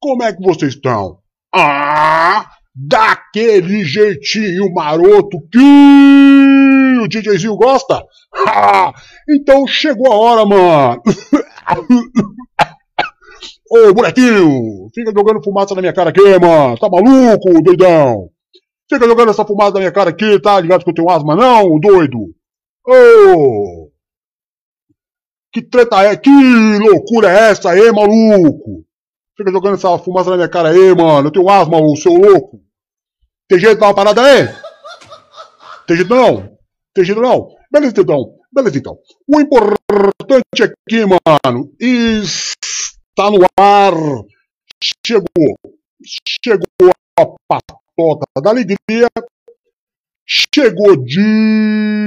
como é que vocês estão? Ah, daquele jeitinho maroto que o DJzinho gosta? Ah, então chegou a hora, mano. Ô, molequinho, fica jogando fumaça na minha cara aqui, mano. Tá maluco, doidão? Fica jogando essa fumaça na minha cara aqui, tá ligado que eu tenho asma, não, doido? Ô! Que treta é? Que loucura é essa aí, maluco? Fica jogando essa fumaça na minha cara aí, mano. Eu tenho asma, o seu louco. Tem jeito de dar uma parada aí? Tem jeito não? Tem jeito não? Beleza então. Beleza então. O importante aqui, mano, está no ar. Chegou. Chegou a patota da alegria. Chegou de.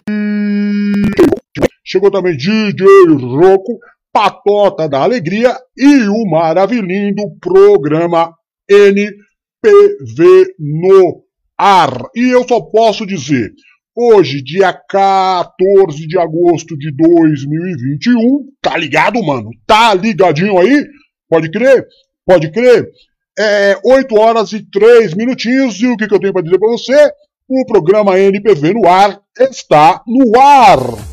Chegou também DJ Roco, patota da alegria e o maravilhindo programa NPV no ar. E eu só posso dizer, hoje, dia 14 de agosto de 2021, tá ligado, mano? Tá ligadinho aí? Pode crer? Pode crer? É 8 horas e 3 minutinhos, e o que, que eu tenho para dizer para você? O programa NPV no ar está no ar!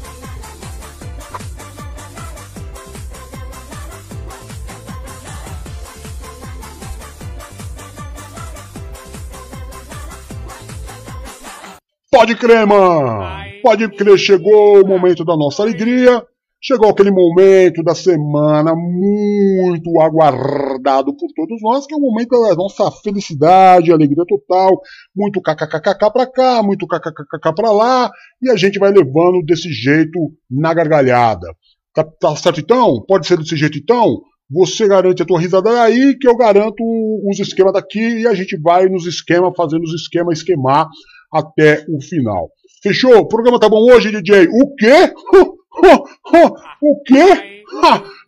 Pode crer, mano! Pode crer, chegou o momento da nossa alegria. Chegou aquele momento da semana muito aguardado por todos nós, que é o momento da nossa felicidade, alegria total. Muito kkkk pra cá, muito kkkk pra lá, e a gente vai levando desse jeito na gargalhada. Tá, tá certo então? Pode ser desse jeito então? Você garante a tua risada aí, que eu garanto os esquemas daqui, e a gente vai nos esquemas, fazendo os esquemas, esquemar até o final. Fechou? O programa tá bom hoje, DJ? O quê? o quê?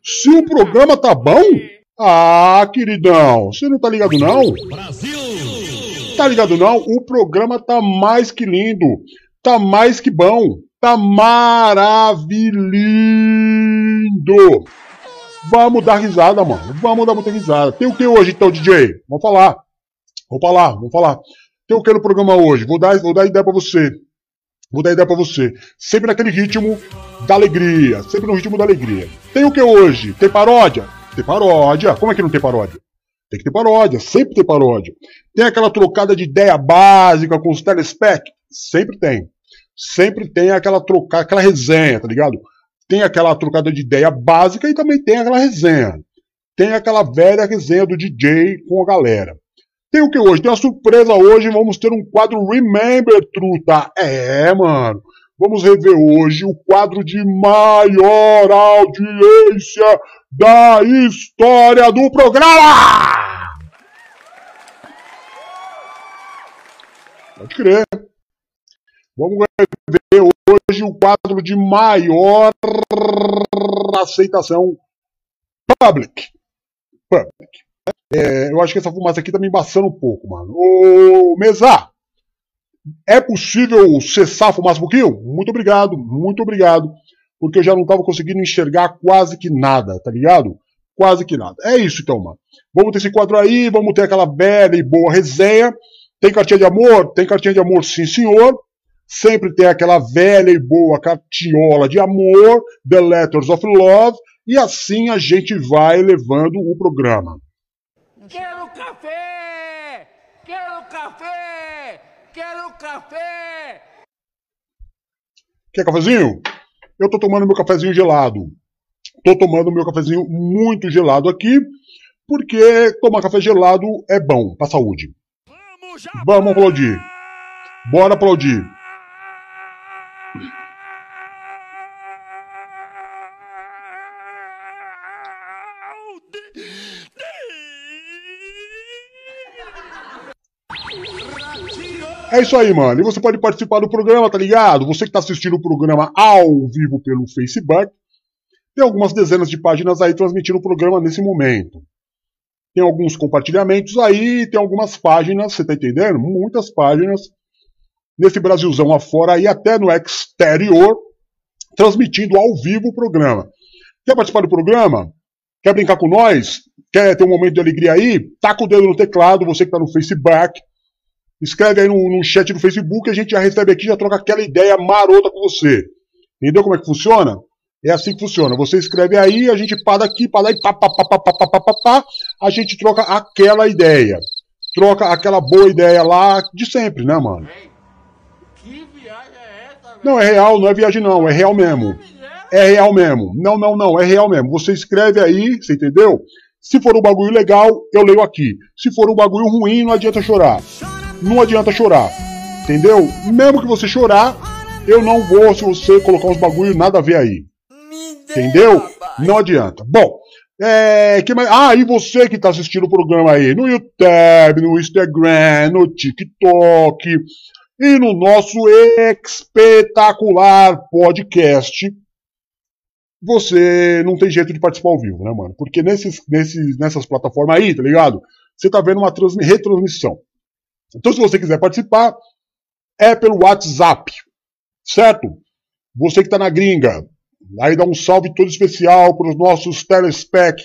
Se o programa tá bom? Ah, queridão, você não tá ligado não? Brasil! Tá ligado não? O programa tá mais que lindo, tá mais que bom, tá maravilhoso. Vamos dar risada, mano. Vamos dar muita risada. Tem o que hoje então, DJ? Vamos falar. Vamos falar, vamos falar. Que no programa hoje? Vou dar, vou dar ideia para você. Vou dar ideia para você. Sempre naquele ritmo da alegria. Sempre no ritmo da alegria. Tem o que hoje? Tem paródia? Tem paródia. Como é que não tem paródia? Tem que ter paródia. Sempre tem paródia. Tem aquela trocada de ideia básica com os telespec? Sempre tem. Sempre tem aquela trocada, aquela resenha, tá ligado? Tem aquela trocada de ideia básica e também tem aquela resenha. Tem aquela velha resenha do DJ com a galera. Tem o que hoje? Tem uma surpresa hoje, vamos ter um quadro Remember Truta. É, mano. Vamos rever hoje o quadro de maior audiência da história do programa! Pode crer. Vamos ver hoje o quadro de maior aceitação public. É, eu acho que essa fumaça aqui tá me embaçando um pouco, mano. Ô, Mesa, é possível cessar a fumaça um pouquinho? Muito obrigado, muito obrigado. Porque eu já não tava conseguindo enxergar quase que nada, tá ligado? Quase que nada. É isso então, mano. Vamos ter esse quadro aí, vamos ter aquela bela e boa resenha. Tem cartinha de amor? Tem cartinha de amor, sim senhor. Sempre tem aquela velha e boa cartiola de amor, The Letters of Love, e assim a gente vai levando o programa. Quero café! Quero café! Quero café! Quer cafezinho? Eu tô tomando meu cafezinho gelado. Tô tomando meu cafezinho muito gelado aqui, porque tomar café gelado é bom pra saúde. Vamos, Vamos aplaudir. Bora aplaudir. É isso aí, mano. E você pode participar do programa, tá ligado? Você que tá assistindo o programa ao vivo pelo Facebook, Tem algumas dezenas de páginas aí transmitindo o programa nesse momento. Tem alguns compartilhamentos aí, tem algumas páginas, você tá entendendo? Muitas páginas nesse Brasilzão afora e até no exterior, transmitindo ao vivo o programa. Quer participar do programa? Quer brincar com nós? Quer ter um momento de alegria aí? Taca o dedo no teclado, você que está no Facebook. Escreve aí no, no chat do Facebook, a gente já recebe aqui, já troca aquela ideia marota com você. Entendeu como é que funciona? É assim que funciona. Você escreve aí, a gente pá daqui, pá daí, pá, pá, pá, pá, pá, pá, pá, pá, pá, a gente troca aquela ideia. Troca aquela boa ideia lá de sempre, né, mano? Que viagem é essa, velho? Não, é real, não é viagem não, é real mesmo. É real mesmo. Não, não, não, é real mesmo. Você escreve aí, você entendeu? Se for um bagulho legal, eu leio aqui. Se for um bagulho ruim, não adianta chorar. Não adianta chorar. Entendeu? Mesmo que você chorar, eu não vou se você colocar uns bagulho nada a ver aí. Entendeu? Não adianta. Bom, é, que mais? Ah, e você que está assistindo o programa aí no YouTube, no Instagram, no TikTok e no nosso espetacular podcast, você não tem jeito de participar ao vivo, né, mano? Porque nesses, nesses, nessas plataformas aí, tá ligado? Você tá vendo uma retransmissão. Então, se você quiser participar, é pelo WhatsApp, certo? Você que tá na gringa, aí dá um salve todo especial para os nossos telespec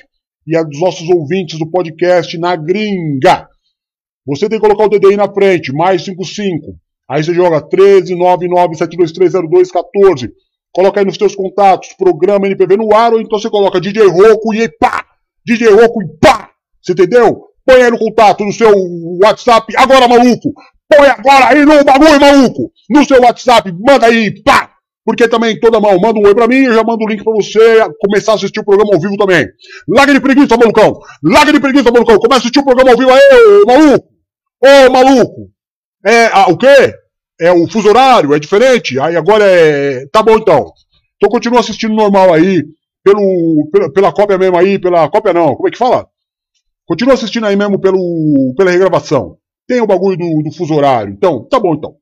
e a dos nossos ouvintes do podcast na gringa. Você tem que colocar o DDI na frente, mais 55. Aí você joga 13 99 72302 14 Coloca aí nos seus contatos, programa NPV no ar, ou então você coloca DJ Roco e pá! DJ Roco e pá! Você entendeu? Põe aí no contato, no seu WhatsApp, agora maluco! Põe agora aí no bagulho, maluco! No seu WhatsApp, manda aí, pá! Porque também, toda mão, manda um oi pra mim, eu já mando o link pra você começar a assistir o programa ao vivo também. Larga de preguiça, malucão! Larga de preguiça, malucão! Começa a assistir o programa ao vivo aí, maluco! Ô, maluco! É, ah, o quê? é o fuso horário, é diferente. Aí agora é. Tá bom então. Então continua assistindo normal aí, pelo, pela, pela cópia mesmo aí, pela cópia não, como é que fala? Continua assistindo aí mesmo pelo, pela regravação. Tem o bagulho do, do fuso horário. Então, tá bom então.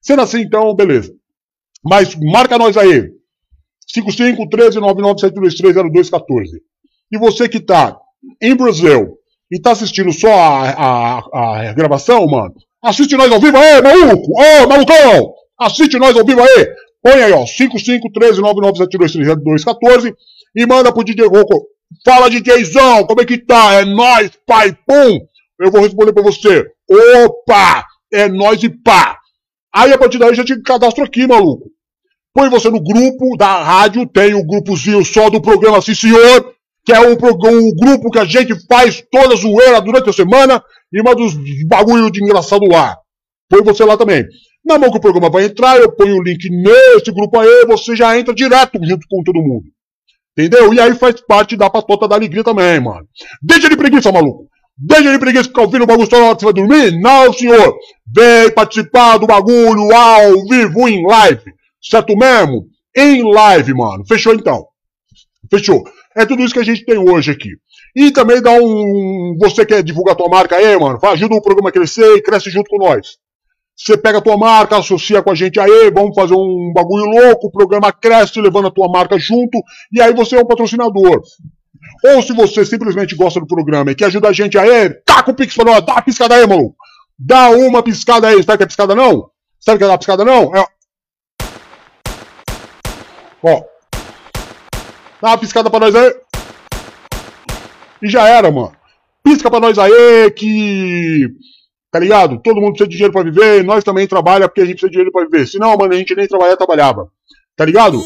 Sendo assim, então, beleza. Mas marca nós aí. 55 13 E você que tá em Brasil e tá assistindo só a, a, a gravação, mano, Assiste nós ao vivo aí, maluco! Ô, malucão! Assiste nós ao vivo aí! Põe aí, ó, 551399723214 e manda pro DJ Roco. Fala, DJzão, como é que tá? É nóis, pai, pum! Eu vou responder pra você. Opa! É nóis e pá! Aí, a partir daí, já te cadastro aqui, maluco. Põe você no grupo da rádio, tem o grupozinho só do programa Sim Senhor, que é um, um grupo que a gente faz toda zoeira durante a semana e manda os bagulho de engraçado lá. Põe você lá também. Na mão que o programa vai entrar, eu ponho o link nesse grupo aí, você já entra direto junto com todo mundo. Entendeu? E aí faz parte da patota da alegria também, mano. Deixa de preguiça, maluco. Deixa de preguiça ficar ouvindo o bagulho só na hora que você vai dormir? Não, senhor. Vem participar do bagulho ao vivo, em live. Certo mesmo? Em live, mano. Fechou então. Fechou. É tudo isso que a gente tem hoje aqui. E também dá um. Você quer divulgar tua marca aí, mano? Ajuda o programa a crescer e cresce junto com nós. Você pega a tua marca, associa com a gente aí, vamos fazer um bagulho louco, o programa cresce levando a tua marca junto, e aí você é um patrocinador. Ou se você simplesmente gosta do programa e quer ajudar a gente aí, taca o pix pra nós, dá uma piscada aí, maluco. Dá uma piscada aí, sabe que é piscada não? Sabe que é dar piscada não? É... Ó. Dá uma piscada pra nós aí. E já era, mano. Pisca pra nós aí que. Tá ligado? Todo mundo precisa de dinheiro pra viver, nós também trabalha porque a gente precisa de dinheiro pra viver. Senão, mano, a gente nem trabalhar, trabalhava. Tá ligado?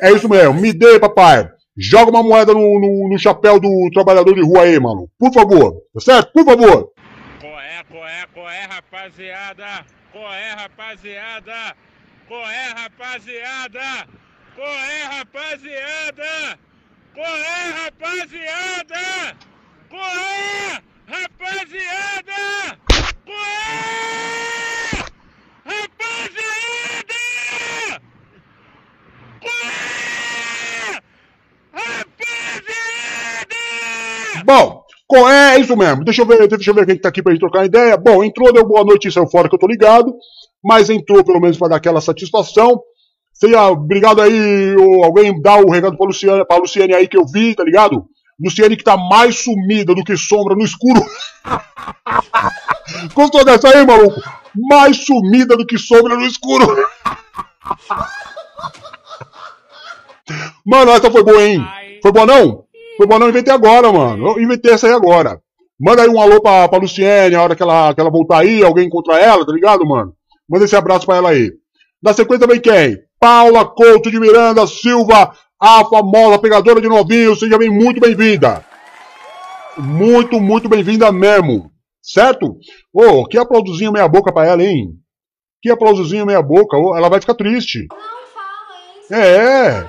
É isso mesmo. Me dê, papai. Joga uma moeda no, no, no, chapéu do trabalhador de rua aí, mano. Por favor. Tá certo? Por favor. Qual é, qual é, qual é, rapaziada? Qual é, rapaziada? Qual é, rapaziada? Qual é, rapaziada? Qual é, rapaziada? Qual é, rapaziada? Bom, qual é? É isso mesmo. Deixa eu ver, deixa eu ver quem tá aqui pra gente trocar ideia. Bom, entrou, deu boa noite saiu fora que eu tô ligado. Mas entrou pelo menos para dar aquela satisfação. Seja obrigado aí, alguém dá o recado pra Luciane, pra Luciane aí que eu vi, tá ligado? Luciane que tá mais sumida do que sombra no escuro. Gostou dessa aí, maluco? Mais sumida do que sombra no escuro. Mano, essa foi boa, hein? Foi boa não? Foi boa não, inventei agora, mano. Eu inventei essa aí agora. Manda aí um alô pra, pra Luciene, a hora que ela, que ela voltar aí, alguém encontrar ela, tá ligado, mano? Manda esse abraço pra ela aí. Na sequência vem quem? Paula Couto de Miranda Silva, a famosa pegadora de novinho. Seja bem, muito bem-vinda. Muito, muito bem-vinda mesmo. Certo? Ô, oh, que aplausozinho meia boca pra ela, hein? Que aplausozinho meia boca. Oh, ela vai ficar triste. Não fala isso. É.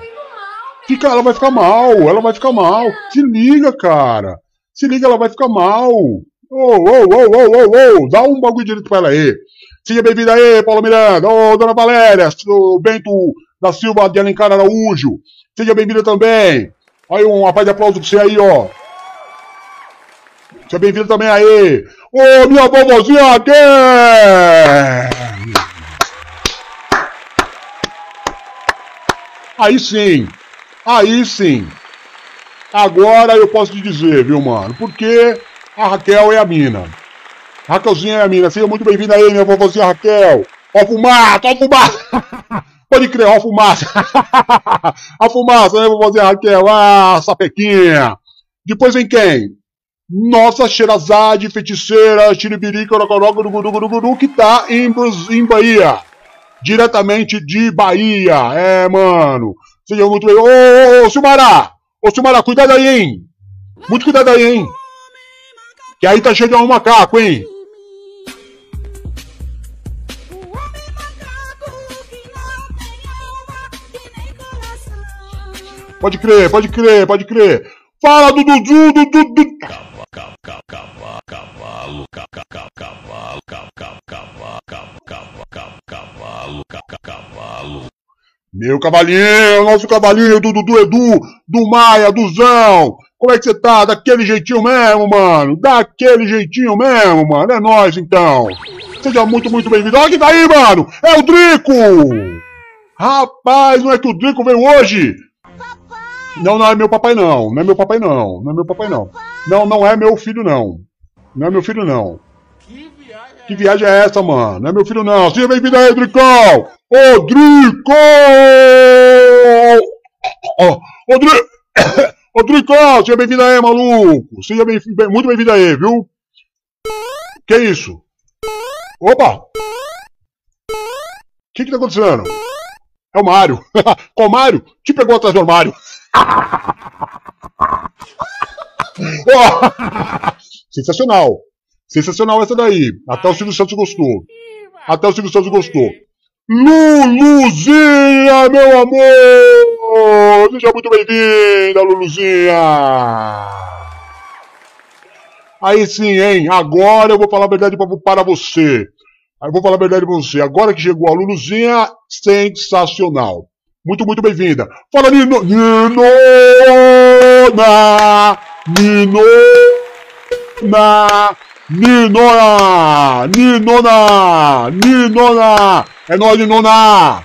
Fica, ela vai ficar mal, ela vai ficar mal. Se liga, cara. Se liga, ela vai ficar mal. Ô, ô, ô, ô, ô, ô, dá um bagulho direito pra ela aí. Seja bem-vinda aí, Paulo Miranda. Ô, dona Valéria, o Bento da Silva de Alencar Araújo. Seja bem-vinda também. Aí, um rapaz de aplauso pra você aí, ó. Seja bem-vindo também aí. Ô, minha vovozinha aqui! Aí sim. Aí sim. Agora eu posso te dizer, viu, mano? Porque a Raquel é a mina. Raquelzinha é a mina. Seja muito bem-vinda aí, minha vovozinha Raquel. Ó fumaça, ó fumaça. Pode crer, ó fumaça. a fumaça, né, vovozinha Raquel? Ah, sapequinha. Depois vem quem? Nossa Xerazade, feiticeira, Xiribirica, Guru, que tá em, em Bahia. Diretamente de Bahia. É, mano. Seja muito bem. Ô, ô, ô, Silmara! Ô, Silmara, cuidado aí, hein? Muito cuidado aí, hein? Que aí tá chegando um macaco, hein? Pode crer, pode crer, pode crer. Fala do Dudu, Dudu, Dudu. Cavalo, cavalo, cavalo, cavalo. Meu cavalinho, nosso cavalinho do Dudu Edu, do Maia, do Zão. Como é que você tá? Daquele jeitinho mesmo, mano. Daquele jeitinho mesmo, mano. É nóis, então. Seja muito, muito bem-vindo. Olha quem tá aí, mano. É o Drico. Rapaz, não é que o Drico veio hoje? Não, não é meu papai não. Não é meu papai não. Não é meu papai não. Não, não é meu filho não. Não é meu filho não. Que viagem é essa, mano? Não é meu filho não. Seja bem-vindo aí, Dricão. Rodrigo! Rodrigo! Rodrigo, seja bem-vindo aí, maluco! Seja bem, muito bem-vindo aí, viu? Que isso? Opa! O que que tá acontecendo? É o Mário. Qual Mário? Te pegou atrás do armário. Sensacional. Sensacional essa daí. Até o Silvio Santos gostou. Até o Silvio Santos gostou. Luluzinha, meu amor! Seja muito bem-vinda, Luluzinha! Aí sim, hein? Agora eu vou falar a verdade para você. Eu vou falar a verdade para você. Agora que chegou a Luluzinha, sensacional. Muito, muito bem-vinda. Fala, Nino! Ninona! Ninona! Ninona! Ninona! Ninona! É nóis, Ninona!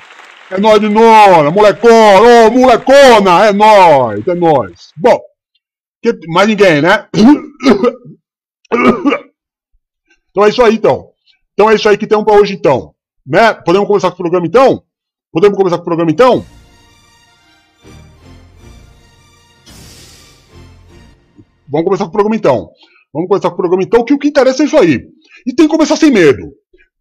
É nóis, Ninona! Molecona! Ô, molecona! É nóis! É nóis! Bom, que, mais ninguém, né? Então é isso aí, então. Então é isso aí que tem pra hoje, então. Né? Podemos começar com o programa, então? Podemos começar com o programa, então? Vamos começar com o programa, então. Vamos começar com o programa então, que o que interessa é isso aí. E tem que começar sem medo.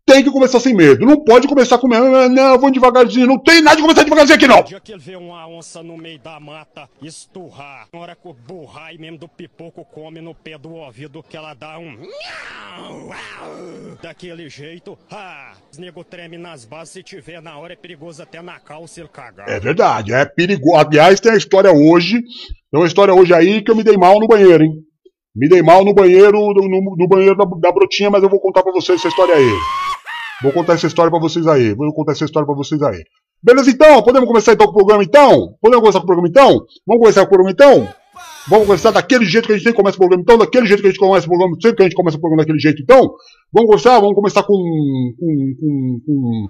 Tem que começar sem medo. Não pode começar com medo. Não, vou devagarzinho. Não tem nada de começar devagarzinho aqui, não. O dia que ele vê uma onça no meio da mata esturrar, na hora que o burrai mesmo do pipoco come no pé do ouvido, que ela dá um. Daquele jeito, ah, os nego treme nas bases. Se tiver na hora, é perigoso até na calça ele cagar. É verdade, é perigoso. Aliás, tem a história hoje. Tem uma história hoje aí que eu me dei mal no banheiro, hein? Me dei mal no banheiro, no, no banheiro da, da, brotinha, mas eu vou contar pra vocês essa história aí. Vou contar essa história pra vocês aí. Vou contar essa história pra vocês aí. Beleza, então? Podemos começar então com o programa, então? Podemos começar com o programa, então? Vamos começar com o programa, então? Vamos começar daquele jeito que a gente sempre começa o programa, então? Daquele jeito que a gente começa o programa, sempre que a gente começa o programa daquele jeito, então? Vamos começar? Vamos começar com... Com, com, com,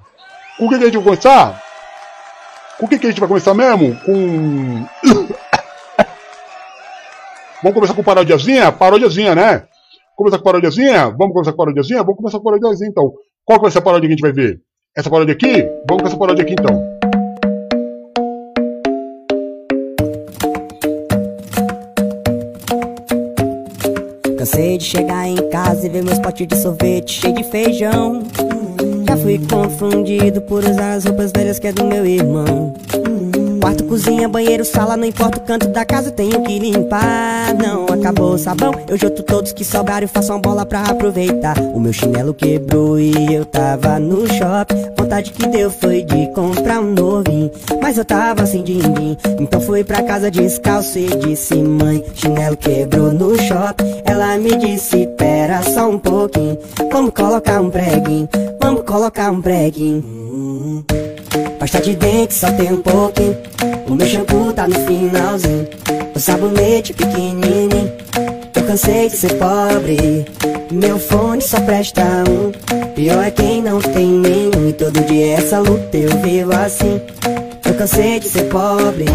com o que, que a gente vai começar? Com o que, que a gente vai começar mesmo? Com. Vamos começar com parodiazinha? Parodiazinha, né? Começar com parodiazinha? Vamos começar com parodiazinha? Vamos começar com parodiazinha então. Qual que vai ser a paródia que a gente vai ver? Essa paródia aqui? Vamos com essa paródia aqui então. Cansei de chegar em casa e ver meus potes de sorvete cheio de feijão. Já fui confundido por usar as roupas velhas que é do meu irmão. Quarto, cozinha, banheiro, sala, não importa o canto da casa, tenho que limpar. Não acabou o sabão, eu junto todos que sobraram e faço uma bola pra aproveitar. O meu chinelo quebrou e eu tava no shopping. Vontade que deu foi de comprar um novinho, mas eu tava sem din-din. Então fui pra casa descalço e disse: Mãe, chinelo quebrou no shopping. Ela me disse: Pera só um pouquinho, vamos colocar um preguinho, vamos colocar um preguinho. Pasta de dente só tem um pouquinho. O meu shampoo tá no finalzinho. O sabonete pequenininho. Eu cansei de ser pobre. Meu fone só presta um. Pior é quem não tem nenhum. E todo dia essa luta eu vivo assim. Eu cansei de ser pobre.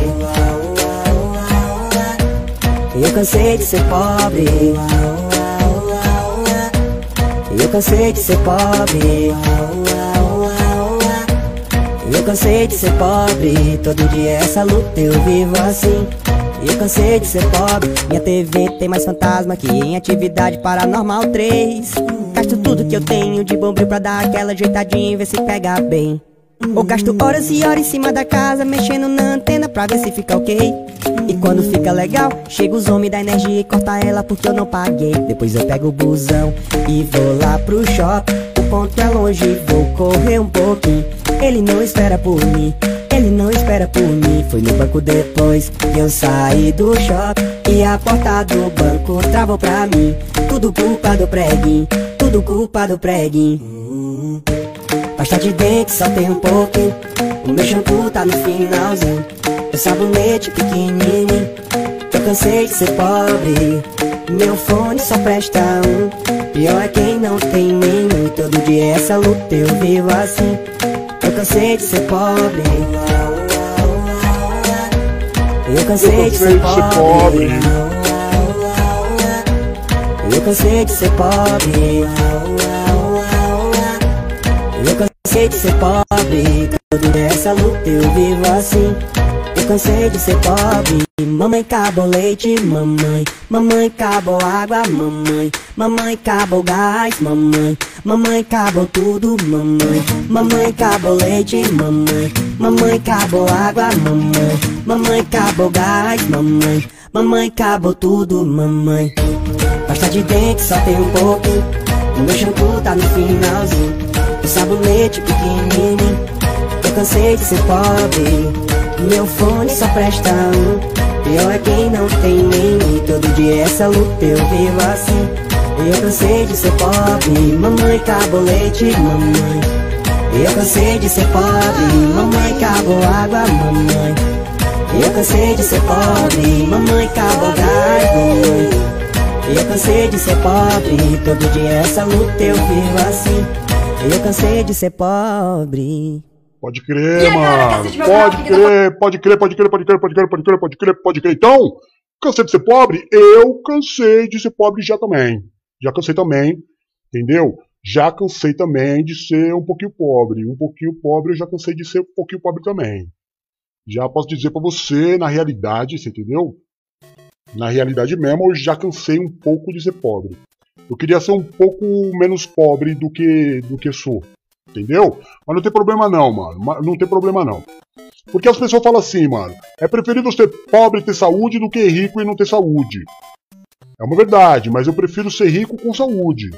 Eu cansei de ser pobre. Eu cansei de ser pobre. Eu cansei de ser pobre, todo dia essa luta eu vivo assim. Eu cansei de ser pobre, minha TV tem mais fantasma que em atividade paranormal 3. Gasto tudo que eu tenho de bombril pra dar aquela ajeitadinha e ver se pega bem. Ou gasto horas e horas em cima da casa, mexendo na antena pra ver se fica ok. E quando fica legal, chega os homens da energia e corta ela porque eu não paguei. Depois eu pego o busão e vou lá pro shopping. O ponto é longe, vou correr um pouquinho. Ele não espera por mim, ele não espera por mim. Foi no banco depois que eu saí do shopping. E a porta do banco travou pra mim. Tudo culpa do preguinho, tudo culpa do preguinho. Pasta de dente só tem um pouquinho. O meu shampoo tá no finalzinho. O sabonete pequenininho. Eu cansei de ser pobre. Meu fone só presta um. Pior é quem não tem nenhum. Todo dia essa luta eu vivo assim. Eu cansei de ser pobre. Eu cansei de ser pobre. Eu cansei de ser pobre. Eu cansei de ser pobre. Todo dia essa luta eu vivo assim. Eu cansei de ser pobre. Mamãe acabou leite, mamãe. Mamãe acabou água, mamãe. Mamãe acabou gás, mamãe. Mamãe acabou tudo, mamãe. Mamãe acabou leite, mamãe. Mamãe acabou água, mamãe. Mamãe acabou gás, mamãe. Mamãe acabou tudo, mamãe. Pasta de dente só tem um pouquinho. O meu shampoo tá no finalzinho. O sabonete pequenininho. Eu cansei de ser pobre. Meu fone só presta um. Pior é quem não tem nenhum. E todo dia essa luta eu vivo assim. Eu cansei de ser pobre. Mamãe acabou leite, mamãe. Eu cansei de ser pobre. Mamãe acabou água, mamãe. Eu cansei de ser pobre. Mamãe acabou gás, mamãe. Eu cansei de ser pobre. Todo dia essa luta eu vivo assim. Eu cansei de ser pobre. Pode crer, mano. Pode crer, pode crer, pode crer, pode crer, pode crer, pode crer, pode crer, pode crer. Então, cansei de ser pobre? Eu cansei de ser pobre já também. Já cansei também, entendeu? Já cansei também de ser um pouquinho pobre. Um pouquinho pobre eu já cansei de ser um pouquinho pobre também. Já posso dizer pra você, na realidade, você entendeu? Na realidade mesmo, eu já cansei um pouco de ser pobre. Eu queria ser um pouco menos pobre do que do que sou. Entendeu? Mas não tem problema não, mano. Não tem problema não. Porque as pessoas falam assim, mano. É preferível ser pobre e ter saúde do que rico e não ter saúde. É uma verdade, mas eu prefiro ser rico com saúde.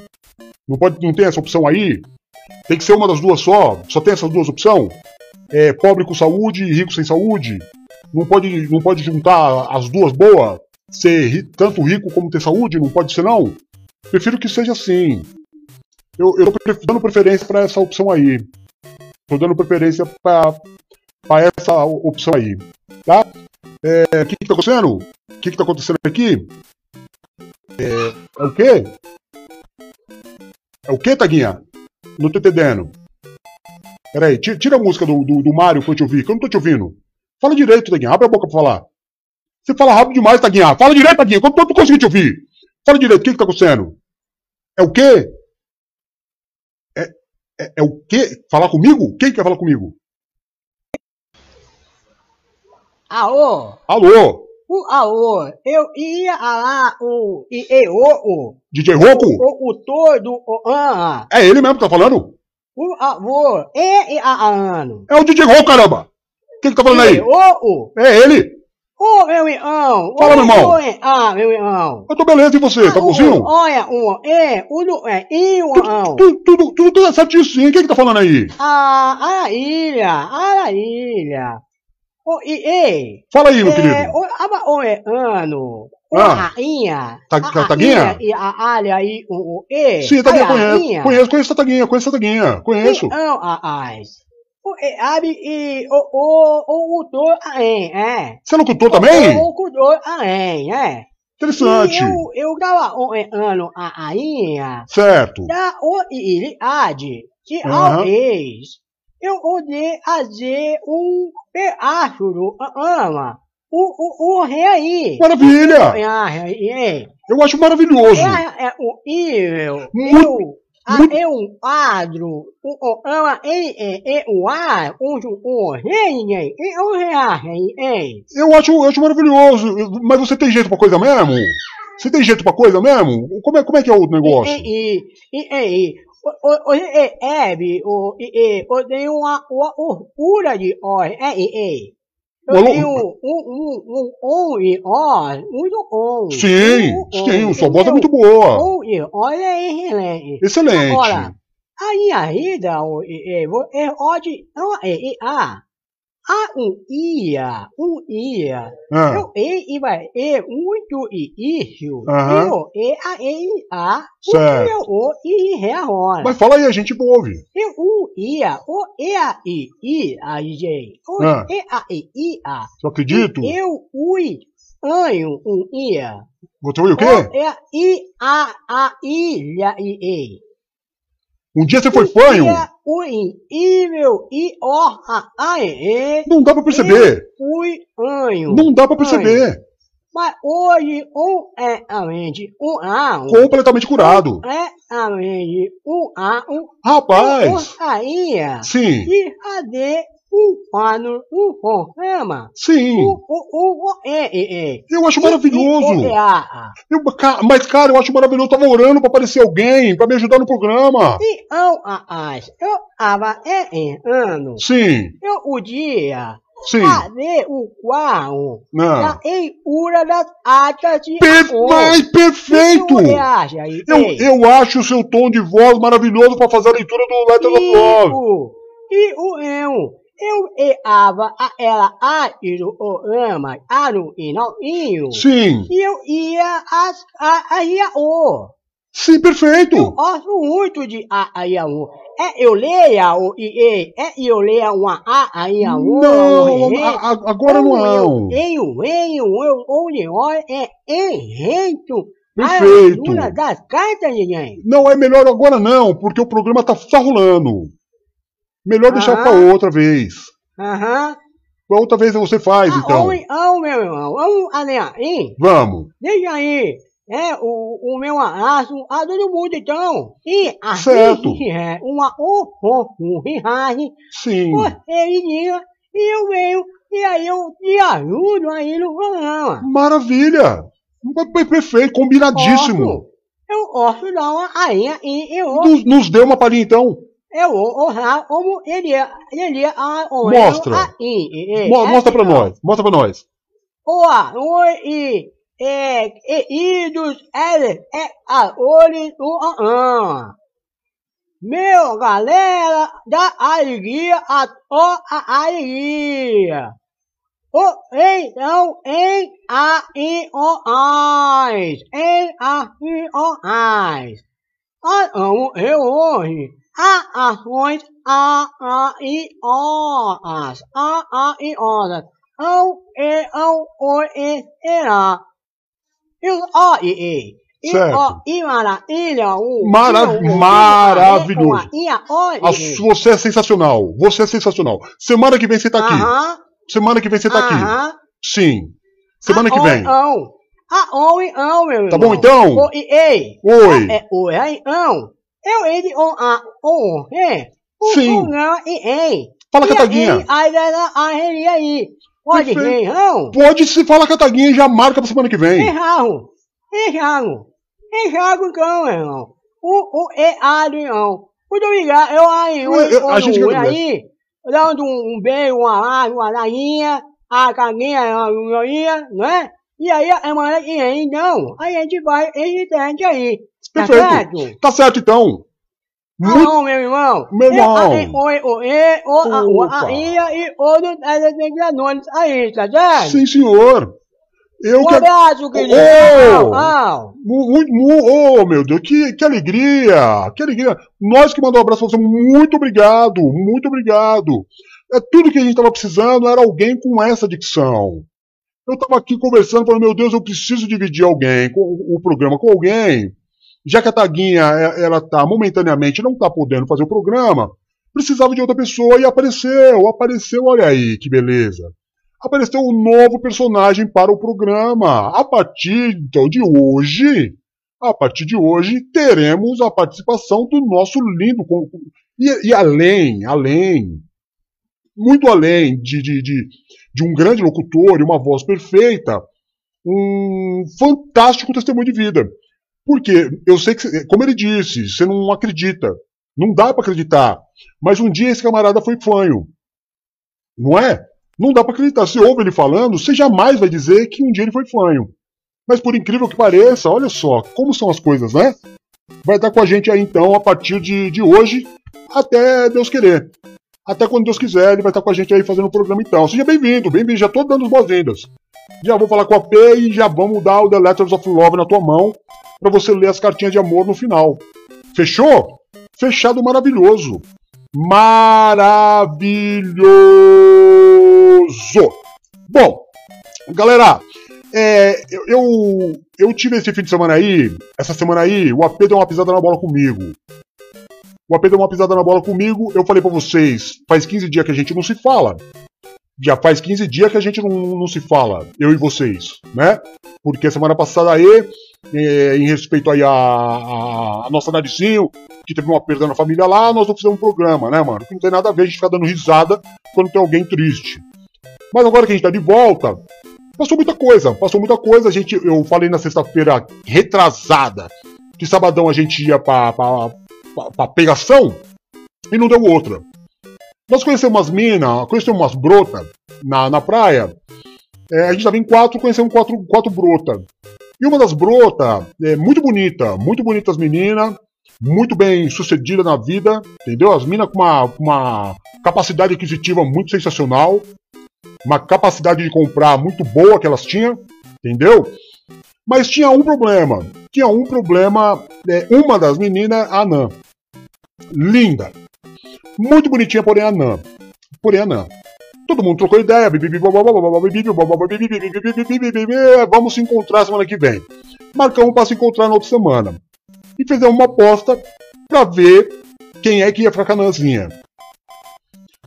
Não, pode, não tem essa opção aí? Tem que ser uma das duas só? Só tem essas duas opções? É pobre com saúde e rico sem saúde? Não pode, não pode juntar as duas boas? Ser ri, tanto rico como ter saúde? Não pode ser não? Prefiro que seja assim. Eu, eu tô dando preferência para essa opção aí. Tô dando preferência para essa opção aí. Tá? É, o que, que tá acontecendo? O que, que tá acontecendo aqui? É, é o quê? É o quê, Taguinha? Não tô entendendo. Peraí, ti- tira a música do, do, do Mário pra eu te ouvir, que eu não tô te ouvindo. Fala direito, Taguinha. Abre a boca pra falar. Você fala rápido demais, Taguinha. Fala direito, Taguinha, que eu não tô conseguindo te ouvir. Fala direito, o que que tá acontecendo? É o quê? É, é, o quê? Falar comigo? Quem quer falar comigo? Aô, Alô? o aô, eu ia lá o e e o o DJ Roco? o, o todo o ah, É ele mesmo que tá falando? o avô e e a ano. É o DJ Roco, caramba! Quem que tá falando aí? O o É ele! O meu irmão. Fala, meu irmão. Ah, meu irmão. Eu tô beleza, e você? Tá Ah, o, bonzinho? Olha, o e o do é e o não. Tudo, tudo, tudo, tudo certinho sim. Quem que tá falando aí? A a ilha, a ilha. O e e Fala aí, meu É, querido. o, o é ano, Ah. rainha, Ta- a ta- taguinha? rainha e a alha e o, e, Sim, Taguinha, a conheço. Conheço, conheço a Taguinha, conheço a Taguinha. Conheço. Então, a abre e o o o o do a em, é. Você é locutor também? O o do a em, é. Interessante. E eu eu grava o ano a rainha, Certo. da o e ade, que Aham. talvez eu poder fazer um pedaço do ama, o o o rei aí. Maravilha. É, é, Eu acho maravilhoso. é, é o eu, Muito- eu, eu, quadro, o, o, ama, é, é, o ar, o, o, rei, e o rei, rei. Eu acho, eu acho maravilhoso. Mas você tem jeito pra coisa mesmo? Você tem jeito pra coisa mesmo? Como é, como é que é o negócio? E, e, e, e, o, o, o, e, é, o, e, e, eu tenho uma, uma orgulha de ó, é, e, e. Eu tenho um, um, um, um, e, ó, muito bom. Sim, Um, sim, sua voz é muito boa. Um, e, olha aí, excelente. Excelente. Agora, a minha vida, o, e, e, vo- é hoje, não, é, e, a, a, um, ia, um, ia. Ah, Eu, e, e, vai, e, muito, e, isso. Aham. Eu, e, a, e, a, o, Certo. eu, o, e, é agora. Mas fala aí, a gente ouve. Eu, o, ia, o, e, a, i, i, a. O, Ah. e, a, i, i, a. Eu acredito. Eu, ui, anho, um, ia. Você ouviu o quê? O, e, a, i, a, a, ilha, i, e. Um dia você foi fanho? Ui, ível, i, o, a, a, e. Não dá pra perceber. Ui, anho. Não dá pra perceber. Mas hoje, um é a mente, um a, um. Completamente curado. É a mente, um a, um. Rapaz. Um. Sim, E fazer um quadro, um programa. sim. Um, um, um, um, é, é, é. Eu acho maravilhoso. é, a, a. Eu, ca- mas, cara, eu acho maravilhoso. Eu tava orando pra aparecer alguém, pra me ajudar no programa. E ao a, as, eu tava é, é, ano. Sim, Eu podia sim. fazer o quadro da Não. eiura das atas de Per mas perfeito! O que acha aí? Eu, Ei? eu acho o seu tom de voz maravilhoso pra fazer a leitura do Letter of Love. o, e o eu, eu eava a ela a ir o ama, a no e não inho. Sim, E eu ia as, a, a ia o. sim, Eu perfeito. gosto muito de a, a ia o. É eu leia o e e, é eu leia uma a, a ia o. Não, e, a- a- agora não. Eu, eu, eu, eu, onde olha, é enredo. Perfeito. A das cartas, ninguém. Não, é melhor agora não, porque o programa tá, tá rolando. Melhor deixar Ah. pra outra vez. Aham. Pra outra vez você faz, Ah, então. oi, oh, meu irmão, vamos alinhar aí. Vamos. Deixa aí. É, o, o meu abraço a todo mundo, então. E assim Certo. que é uma oportunidade, Sim. você me diga e eu venho e aí eu te ajudo aí no programa. Maravilha. Per- Perfeito, combinadíssimo. Posso? Eu posso dar uma arinha e eu Nos, nos dê uma palhinha, então. Eu vou honrar como ele é, ele é a Mostra. Mostra pra nós. Mostra pra nós. Boa noite, é, queridos eleitores do AN. Meu galera da alegria, a ó a alegria. O então em a i o ais, em a i o ais. A amo eu hoje. A ações a a i o as, a a i o as. Ao e ao o e será. Eu ó e e. E, Certo. e maravilha, o... Mara- o- o- maravilhoso. E a você é sensacional. Você é sensacional. Semana que vem você tá aqui. Semana que vem você tá aqui. Sim. Semana que oi, vem. Ah, oi, ão, meu Tá bom então? E- ei. Oi. É, oi, ão. Eu, ele, o, a, o, é. O Sim. programa, e, ei. Fala, E Cataguinha. aí, aí, aí, aí, aí. Pode ver, não? Pode se falar Cataguinha e já marca pra semana que vem. Errado. Errado. Errado, então, irmão. O, o, errado, não. Muito obrigado. Eu aí, Eu- a gente aí. Dando um, um beijo, uma lágrima, uma larinha, a caguinha, a lorinha, não é? E aí, a semana que vem, então, a gente vai editante aí. Tá Perfeito. certo? Tá certo então. Tá Muito bom, meu irmão. Meu irmão. Oi, oi, oi, o, a ilha e outros telespectadores aí, tá certo? sim, senhor. Eu Um que abraço, querido. Tchau, tchau. Muito, mu- oh, meu Deus, que, que alegria, que alegria. Nós que mandamos um abraço pra você, muito obrigado, muito obrigado. É tudo que a gente estava precisando era alguém com essa dicção. Eu estava aqui conversando, falando, meu Deus, eu preciso dividir alguém, com, o programa com alguém. Já que a Taguinha, é- ela tá momentaneamente, não tá podendo fazer o programa, precisava de outra pessoa e apareceu, apareceu, olha aí, que beleza apareceu um novo personagem para o programa. A partir então, de hoje, a partir de hoje, teremos a participação do nosso lindo. E, e além, além, muito além de, de, de, de um grande locutor e uma voz perfeita, um fantástico testemunho de vida. Porque eu sei que, como ele disse, você não acredita. Não dá para acreditar. Mas um dia esse camarada foi fanho. Não é? Não dá para acreditar. Se ouve ele falando, você jamais vai dizer que um dia ele foi fanho. Mas por incrível que pareça, olha só como são as coisas, né? Vai estar com a gente aí então a partir de, de hoje até Deus querer. Até quando Deus quiser, ele vai estar com a gente aí fazendo o programa então. Seja bem-vindo, bem-vindo. Já tô dando as boas-vindas. Já vou falar com a P e já vamos dar o The Letters of Love na tua mão para você ler as cartinhas de amor no final. Fechou? Fechado maravilhoso maravilhoso. Bom, galera, é, eu, eu tive esse fim de semana aí, essa semana aí, o AP deu uma pisada na bola comigo. O AP deu uma pisada na bola comigo, eu falei pra vocês, faz 15 dias que a gente não se fala. Já faz 15 dias que a gente não, não se fala, eu e vocês, né? Porque semana passada aí, é, em respeito aí a, a, a nossa Narizinho, que teve uma perda na família lá, nós não fizemos um programa, né, mano? Não tem nada a ver a gente ficar dando risada quando tem alguém triste. Mas agora que a gente tá de volta, passou muita coisa, passou muita coisa. A gente, eu falei na sexta-feira retrasada que sabadão a gente ia pra, pra, pegação e não deu outra. Nós conhecemos umas minas, conhecemos umas brotas na, na praia. É, a gente tava em quatro, conhecemos quatro, quatro brotas. E uma das brotas, é muito bonita, muito bonita as meninas, muito bem sucedida na vida, entendeu? As minas com uma, uma capacidade aquisitiva muito sensacional, uma capacidade de comprar muito boa que elas tinham, entendeu? Mas tinha um problema, tinha um problema, é, uma das meninas, a anã, linda, muito bonitinha, porém anã, porém anã. Todo mundo trocou ideia, vamos se encontrar semana que vem. Marcamos para se encontrar na outra semana. E fizemos uma aposta para ver quem é que ia ficar com a Nanzinha.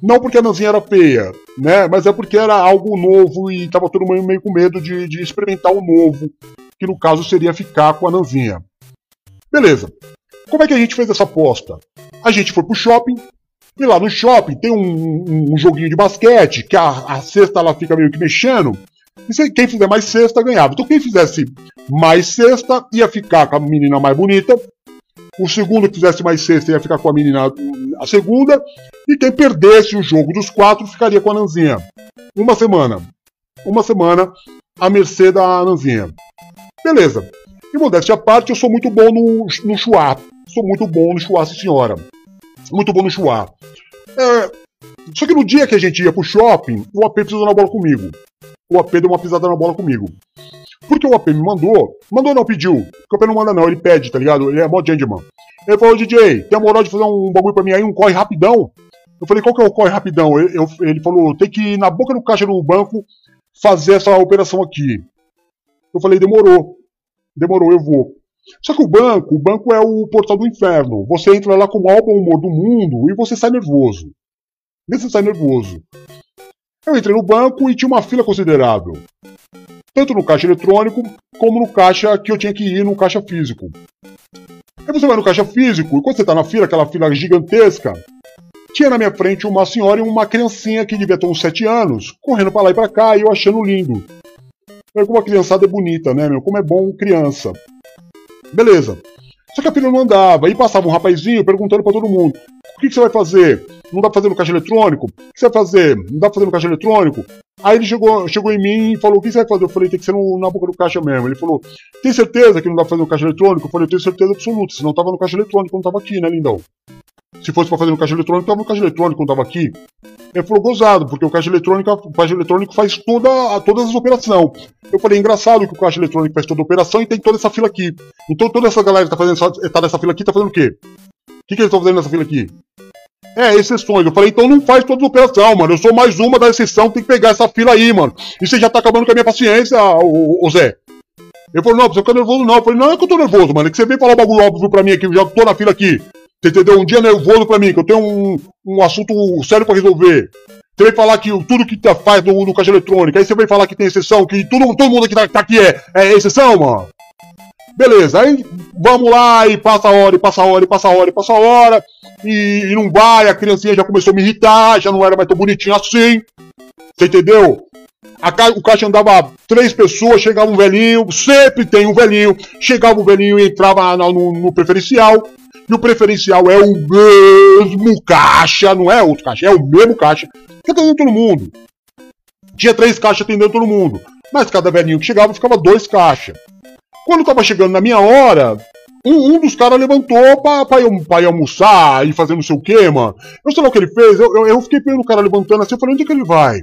Não porque a Nanzinha era feia, né? Mas é porque era algo novo e tava todo mundo meio com medo de, de experimentar o novo, que no caso seria ficar com a Nanzinha. Beleza. Como é que a gente fez essa aposta? A gente foi pro shopping, e lá no shopping tem um, um, um joguinho de basquete, que a, a cesta ela fica meio que mexendo. E quem fizer mais cesta ganhava. Então quem fizesse mais cesta ia ficar com a menina mais bonita. O segundo que fizesse mais cesta ia ficar com a menina a segunda. E quem perdesse o jogo dos quatro ficaria com a Nanzinha. Uma semana. Uma semana à mercê da Nanzinha. Beleza. E modéstia à parte, eu sou muito bom no, no chuá. Sou muito bom no chuá, sim, senhora. Muito bom no chuá. É, só que no dia que a gente ia pro shopping, o AP precisou na bola comigo. O AP deu uma pisada na bola comigo. Porque o AP me mandou. Mandou não, pediu. Porque o AP não manda não, ele pede, tá ligado? Ele é mó gentleman. Ele falou, DJ, tem a moral de fazer um bagulho pra mim aí, um corre rapidão? Eu falei, qual que é o corre rapidão? Eu- eu- ele falou, tem que ir na boca do caixa do banco fazer essa operação aqui. Eu falei, demorou. Demorou, eu vou. Só que o banco, o banco é o portal do inferno. Você entra lá com o maior bom humor do mundo e você sai nervoso. Você sai nervoso. Eu entrei no banco e tinha uma fila considerável. Tanto no caixa eletrônico como no caixa que eu tinha que ir no caixa físico. Aí você vai no caixa físico e quando você tá na fila, aquela fila gigantesca, tinha na minha frente uma senhora e uma criancinha que devia ter uns 7 anos, correndo para lá e pra cá e eu achando lindo. Eu, como a criançada é bonita, né, meu? Como é bom criança. Beleza. Só que a filha não andava. Aí passava um rapazinho perguntando para todo mundo: o que, que, você vai fazer? Não dá pra fazer no caixa eletrônico? O que você vai fazer? Não dá pra fazer no caixa eletrônico? Aí ele chegou, chegou em mim e falou: o que você vai fazer? Eu falei: tem que ser no, na boca do caixa mesmo. Ele falou: tem certeza que não dá pra fazer no caixa eletrônico? Eu falei: eu tenho certeza absoluta. Se não tava no caixa eletrônico, não tava aqui, né, lindão? Se fosse pra fazer no caixa eletrônico, tava no caixa eletrônico, não tava aqui. Ele falou, gozado, porque o caixa eletrônico, o caixa eletrônico faz toda, todas as operações. Eu falei, engraçado que o caixa eletrônico faz toda a operação e tem toda essa fila aqui. Então toda essa galera que tá, fazendo, tá nessa fila aqui tá fazendo o quê? O que, que eles estão fazendo nessa fila aqui? É, exceções. Eu falei, então não faz toda a operação, mano. Eu sou mais uma da exceção, tem que pegar essa fila aí, mano. E você já tá acabando com a minha paciência, ô, ô Zé. Ele falou, não, você fica nervoso não. Eu falei, não é que eu tô nervoso, mano. É que você vem falar um bagulho óbvio pra mim aqui, eu já tô na fila aqui. Entendeu? Um dia nervoso pra mim, que eu tenho um, um assunto sério pra resolver. Você vem falar que tudo que tá, faz no, no caixa eletrônico, aí você vem falar que tem exceção, que tudo, todo mundo que tá, tá aqui é, é exceção, mano. Beleza, aí vamos lá e passa a hora, e passa a hora, e passa a hora, e passa a hora, e, e não vai, a criancinha já começou a me irritar, já não era mais tão bonitinho assim. Você entendeu? Ca... o caixa andava três pessoas, chegava um velhinho, sempre tem um velhinho, chegava um velhinho e entrava no, no preferencial, e o preferencial é o mesmo caixa, não é outro caixa, é o mesmo caixa que atendendo todo mundo. Tinha três caixas atendendo todo mundo. Mas cada velhinho que chegava ficava dois caixas. Quando tava chegando na minha hora, um, um dos caras levantou pra, pra, ir, pra almoçar e fazer não sei o que, mano. Eu sei lá o que ele fez, eu, eu, eu fiquei vendo o cara levantando assim, eu falei, onde é que ele vai?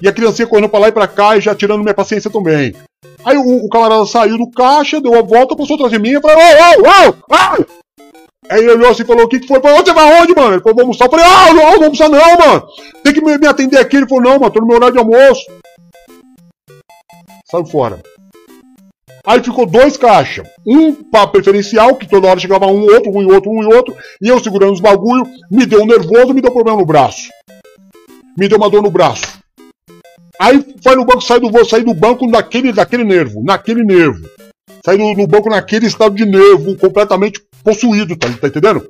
E a criancinha correndo pra lá e pra cá e já tirando minha paciência também. Aí o, o camarada saiu do caixa, deu a volta, passou atrás de mim e falou, ô, ô, ô! Aí ele olhou assim e falou: O que, que foi? Falei, você vai onde, mano? Ele falou: Vou almoçar. Eu falei: Ah, não, não vou almoçar não, mano. Tem que me, me atender aqui. Ele falou: Não, mano, tô no meu horário de almoço. Saiu fora. Aí ficou dois caixas. Um para preferencial, que toda hora chegava um, outro, um e outro, um e outro. E eu segurando os bagulho, me deu um nervoso, me deu problema no braço. Me deu uma dor no braço. Aí foi no banco, sai do saí do banco naquele, naquele nervo, naquele nervo. Saí do banco naquele estado de nervo, completamente possuído, tá, tá entendendo?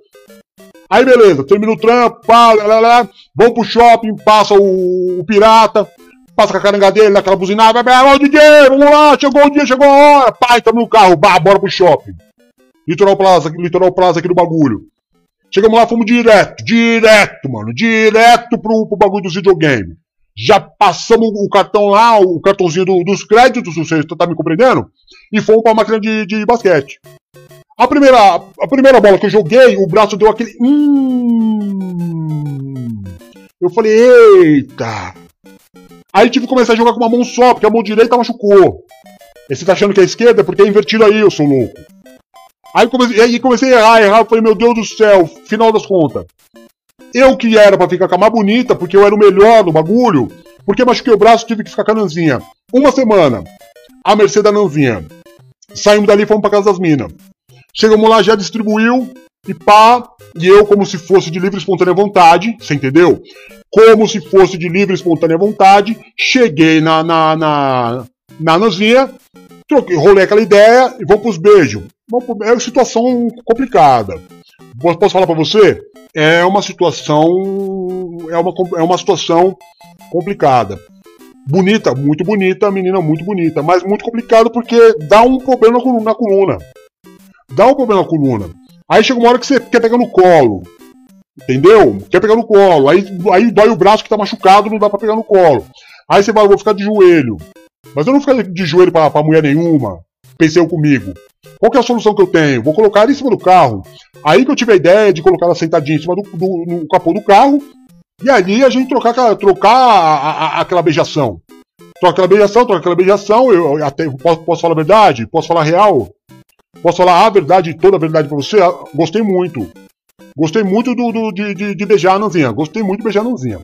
Aí beleza, termina o trampo, pá, lá, lá, lá, vamos pro shopping, passa o, o pirata, passa com a caranga dele, naquela buzinada, vai, DJ, vamos lá, chegou o dia, chegou a hora, pai, estamos no carro, bah, bora pro shopping. Litoral Plaza, Litoral Plaza aqui do bagulho. Chegamos lá, fomos direto, direto, mano, direto pro, pro bagulho dos videogames. Já passamos o cartão lá, o cartãozinho do, dos créditos, você tá me compreendendo? E fomos pra máquina de, de basquete. A primeira, a primeira bola que eu joguei, o braço deu aquele. Hum. Eu falei, eita! Aí tive que começar a jogar com uma mão só, porque a mão direita machucou. E você tá achando que é esquerda? Porque é invertido aí, eu sou louco. Aí comecei, aí comecei a errar, errar. Falei, meu Deus do céu, final das contas. Eu que era pra ficar com a mais bonita, porque eu era o melhor no bagulho, porque machuquei o braço tive que ficar com a Nanzinha. Uma semana, a mercê da Nanzinha. Saímos dali e fomos pra casa das minas. Chegamos lá, já distribuiu, e pá, e eu, como se fosse de livre e espontânea vontade, você entendeu? Como se fosse de livre e espontânea vontade, cheguei na, na, na, na Nanzinha, troquei, rolei aquela ideia e vamos pros beijos. É uma situação complicada. Posso falar para você? É uma situação. É uma, é uma situação complicada. Bonita, muito bonita, menina muito bonita, mas muito complicado porque dá um problema na coluna dá um problema na coluna. Aí chega uma hora que você quer pegar no colo. Entendeu? Quer pegar no colo. Aí, aí dói o braço que tá machucado, não dá pra pegar no colo. Aí você vai, vou ficar de joelho. Mas eu não vou ficar de joelho pra, pra mulher nenhuma. Pensei eu comigo. Qual que é a solução que eu tenho? Vou colocar ela em cima do carro. Aí que eu tive a ideia de colocar ela sentadinha em cima do, do no capô do carro. E ali a gente trocar, trocar a, a, aquela beijação. Troca aquela beijação, troca aquela beijação. Eu, eu até posso, posso falar a verdade? Posso falar real? Posso falar a verdade, toda a verdade pra você? Gostei muito. Gostei muito do, do de, de, de, beijar a Nanzinha. Gostei muito de beijar a Nanzinha.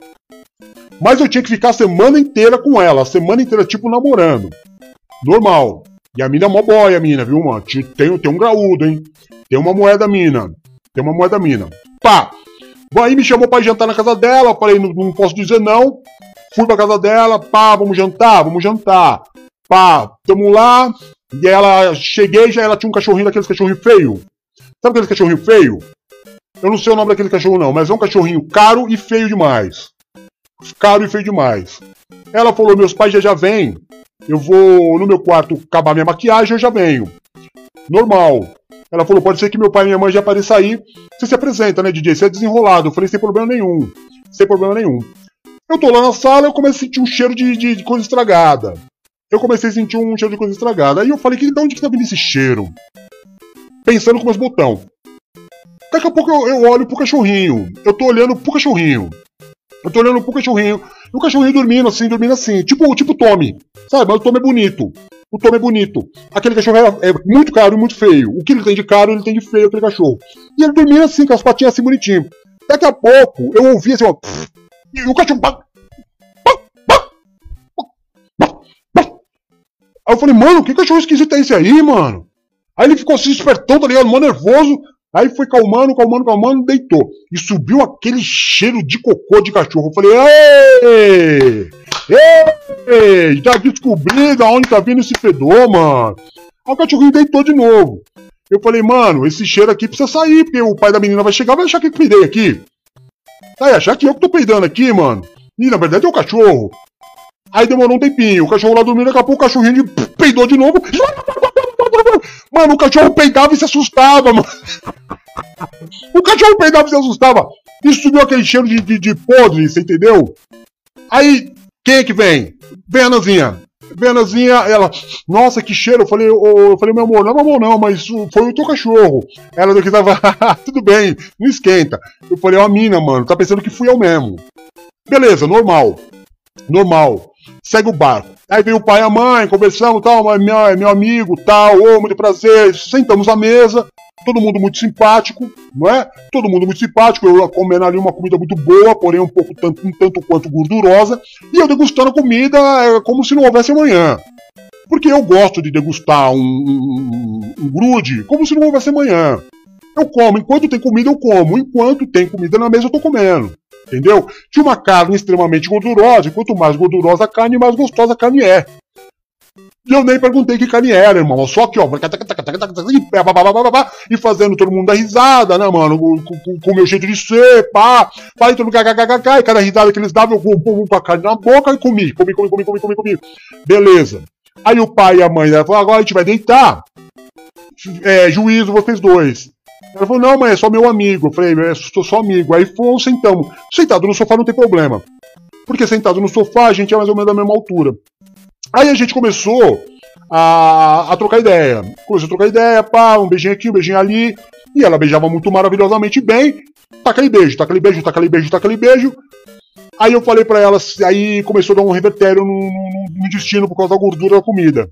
Mas eu tinha que ficar a semana inteira com ela. A semana inteira, tipo, namorando. Normal. E a mina é mó boia, mina, viu, mano? Tem, tem um graúdo, hein? Tem uma moeda mina. Tem uma moeda mina. Pá! Aí me chamou pra jantar na casa dela, falei, não, não posso dizer não. Fui pra casa dela, pá, vamos jantar, vamos jantar. Pá, tamo lá. E ela, cheguei, já ela tinha um cachorrinho daqueles cachorrinhos feio. Sabe aqueles cachorrinho feio? Eu não sei o nome daquele cachorro não, mas é um cachorrinho caro e feio demais. Caro e feio demais. Ela falou, meus pais já já vêm. Eu vou no meu quarto acabar minha maquiagem, eu já venho. Normal. Ela falou, pode ser que meu pai e minha mãe já apareçam aí. Você se apresenta, né, DJ? Você é desenrolado. Eu falei, sem problema nenhum. Sem problema nenhum. Eu tô lá na sala, eu comecei a sentir um cheiro de, de, de coisa estragada. Eu comecei a sentir um cheiro de coisa estragada. Aí eu falei, que, de onde que tá vindo esse cheiro? Pensando com meus botão. Daqui a pouco eu, eu olho pro cachorrinho. Eu tô olhando pro cachorrinho. Eu tô olhando pro cachorrinho. E o cachorrinho dormindo assim, dormindo assim. Tipo, tipo Tommy. Sabe? Mas o Tommy é bonito. O Tommy é bonito. Aquele cachorro é, é muito caro e muito feio. O que ele tem de caro, ele tem de feio, aquele cachorro. E ele dormindo assim, com as patinhas assim bonitinho. Daqui a pouco, eu ouvi assim, ó. E o cachorro. Aí eu falei, mano, que cachorro esquisito é esse aí, mano? Aí ele ficou assim, espertão, tá ligado? Mó nervoso. Aí foi calmando, calmando, calmando, deitou. E subiu aquele cheiro de cocô de cachorro. Eu falei, ei! Ei! Já descobri da onde tá vindo esse fedor, mano. Aí o cachorrinho deitou de novo. Eu falei, mano, esse cheiro aqui precisa sair, porque o pai da menina vai chegar e vai achar que eu peidei aqui. Vai achar que eu que tô peidando aqui, mano. E na verdade é o cachorro. Aí demorou um tempinho, o cachorro lá dormindo, daqui a pouco o cachorrinho de- peidou de novo. Mano, o cachorro peidava e se assustava, mano. O cachorro peidava e se assustava. E subiu aquele cheiro de, de, de podre, você entendeu? Aí, quem é que vem? Vem a Nanzinha. Vem a Nanzinha, ela, nossa, que cheiro. Eu falei, ô, eu falei, meu amor, não, meu amor, não, mas isso foi o teu cachorro. Ela daqui tava, tudo bem, não esquenta. Eu falei, ó, a mina, mano, tá pensando que fui eu mesmo. Beleza, normal. Normal. Segue o barco. Aí veio o pai e a mãe, conversamos, tal, meu, é meu amigo, tal, ô, muito prazer. Sentamos à mesa, todo mundo muito simpático, não é? Todo mundo muito simpático, eu comendo ali uma comida muito boa, porém um pouco tanto, um tanto quanto gordurosa, e eu degustando a comida é, como se não houvesse amanhã. Porque eu gosto de degustar um, um, um grude como se não houvesse amanhã. Eu como, enquanto tem comida eu como, enquanto tem comida na mesa eu tô comendo. Entendeu? Tinha uma carne extremamente gordurosa, e quanto mais gordurosa a carne, mais gostosa a carne é. E eu nem perguntei que carne era, irmão. Só que, ó, e fazendo todo mundo dar risada, né, mano? Com, o meu jeito de ser, pá, pá, todo mundo kkkkk, e cada risada que eles davam, eu pum, com a carne na boca e comi, comi, comi, comi, comi, comi, comi. Beleza. Aí o pai e a mãe ela falou, agora a gente vai deitar. É, juízo, vocês dois. Ela falou, não, mãe, é só meu amigo. Eu falei, é, sou só amigo. Aí fomos, sentamos. Sentado no sofá não tem problema. Porque sentado no sofá a gente é mais ou menos da mesma altura. Aí a gente começou a, a trocar ideia. Começou a trocar ideia, pá, um beijinho aqui, um beijinho ali. E ela beijava muito maravilhosamente bem. Taca ali beijo, taca ali beijo, taca ali beijo, taca ali beijo. Aí eu falei pra ela, aí começou a dar um revertério no, no, no intestino por causa da gordura da comida.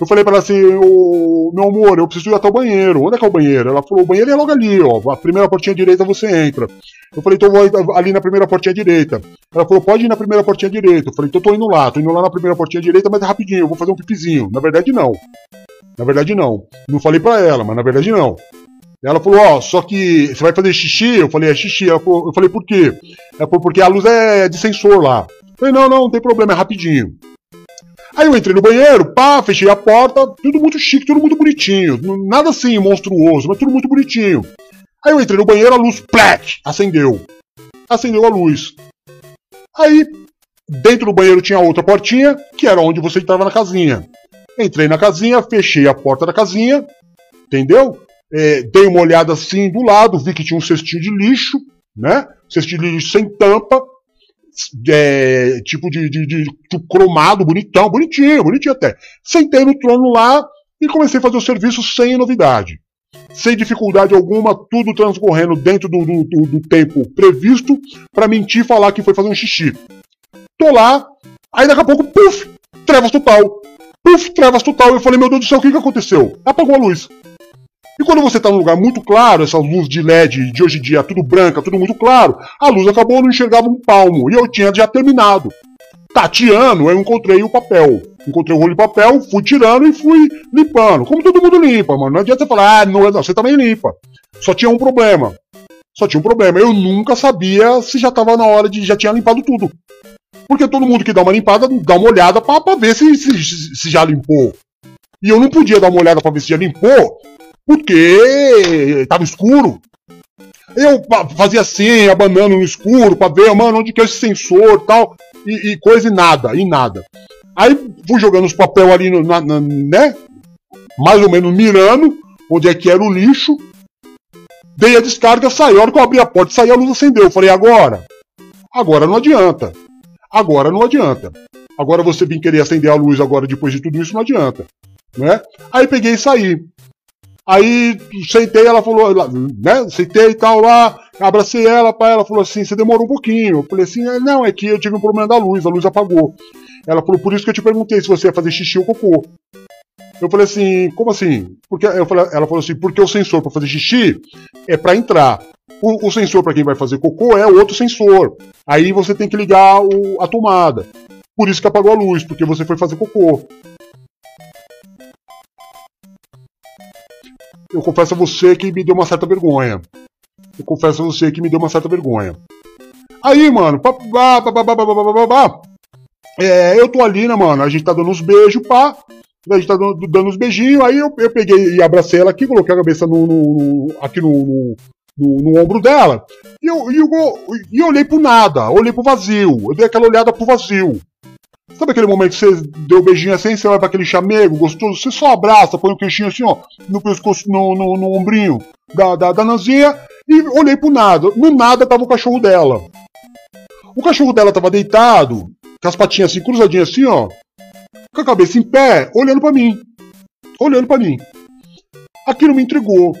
Eu falei pra ela assim, ô, meu amor, eu preciso ir até o banheiro. Onde é que é o banheiro? Ela falou, o banheiro é logo ali, ó. A primeira portinha direita você entra. Eu falei, então eu vou ali na primeira portinha direita. Ela falou, pode ir na primeira portinha direita. Eu falei, então eu tô indo lá, tô indo lá na primeira portinha direita, mas é rapidinho, eu vou fazer um pipizinho. Na verdade, não. Na verdade, não. Não falei pra ela, mas na verdade, não. Ela falou, ó, só que você vai fazer xixi? Eu falei, é xixi. Falou, eu falei, por quê? Ela falou, porque a luz é de sensor lá. Eu falei, não, não, não tem problema, é rapidinho. Aí eu entrei no banheiro, pá, fechei a porta, tudo muito chique, tudo muito bonitinho. Nada assim monstruoso, mas tudo muito bonitinho. Aí eu entrei no banheiro, a luz, plec, acendeu. Acendeu a luz. Aí, dentro do banheiro tinha outra portinha, que era onde você entrava na casinha. Entrei na casinha, fechei a porta da casinha, entendeu? É, dei uma olhada assim do lado, vi que tinha um cestinho de lixo, né? Cestinho de lixo sem tampa, é, tipo de, de, de, de cromado, bonitão, bonitinho, bonitinho até. Sentei no trono lá e comecei a fazer o serviço sem novidade. Sem dificuldade alguma, tudo transcorrendo dentro do, do, do, tempo previsto para mentir e falar que foi fazer um xixi. Tô lá, aí daqui a pouco, puf, trevas total. Puf, trevas total. Eu falei, meu Deus do céu, o que, que aconteceu? Apagou a luz. E quando você está num lugar muito claro, essas luzes de LED de hoje em dia, tudo branca, tudo muito claro, a luz acabou, não enxergava um palmo. E eu tinha já terminado. Tateando, eu encontrei o papel. Encontrei o rolo de papel, fui tirando e fui limpando. Como todo mundo limpa, mano. Não adianta você falar, ah, não, não, você também limpa. Só tinha um problema. Só tinha um problema. Eu nunca sabia se já tava na hora de. já tinha limpado tudo. Porque todo mundo que dá uma limpada dá uma olhada pra ver se, se, se já limpou. E eu não podia dar uma olhada pra ver se já limpou, porque tava escuro. Eu fazia assim, abanando no escuro, pra ver, mano, onde que é esse sensor tal, e, e coisa e nada, e nada. Aí fui jogando os papel ali, no, na, na- né? Mais ou menos mirando onde é que era o lixo. Dei a descarga, saí. A hora que eu abri a porta, saí, a luz acendeu. Eu falei, agora? Agora não adianta. Agora não adianta. Agora você vir querer acender a luz agora depois de tudo isso não adianta. Né? Aí peguei e saí. Aí sentei, ela falou, né? Sentei e tal lá, abracei ela, pá, ela falou assim, você demorou um pouquinho. Eu falei assim, não, é que eu tive um problema da luz, a luz apagou. Ela falou, por isso que eu te perguntei se você ia fazer xixi ou cocô. Eu falei assim, como assim? Porque eu falei, ela falou assim, porque o sensor para fazer xixi é para entrar. O, o sensor para quem vai fazer cocô é outro sensor. Aí você tem que ligar o- a tomada. Por isso que apagou a luz, porque você foi fazer cocô. Eu confesso a você que me deu uma certa vergonha. Eu confesso a você que me deu uma certa vergonha. Aí, mano, pá, pá, pá, pá, pá, pá, pá, pá, pá. É, eu tô ali, né, mano? A gente tá dando uns beijos, pá. A gente tá dando, dando uns beijinhos. Aí eu, eu peguei e abracei ela aqui, coloquei a cabeça no, no- no- aqui no, no, no- no ombro dela. E eu, e, eu, e eu olhei pro nada, olhei pro vazio. Eu dei aquela olhada pro vazio. Sabe aquele momento que você deu o beijinho assim, você vai pra aquele chamego gostoso, você só abraça, põe o queixinho assim, ó, no pescoço, no, no, no ombrinho da, da, da Nanzinha, e olhei pro nada. No nada tava o cachorro dela. O cachorro dela tava deitado, com as patinhas assim, cruzadinhas assim, ó, com a cabeça em pé, olhando pra mim. Olhando pra mim. Aquilo me intrigou.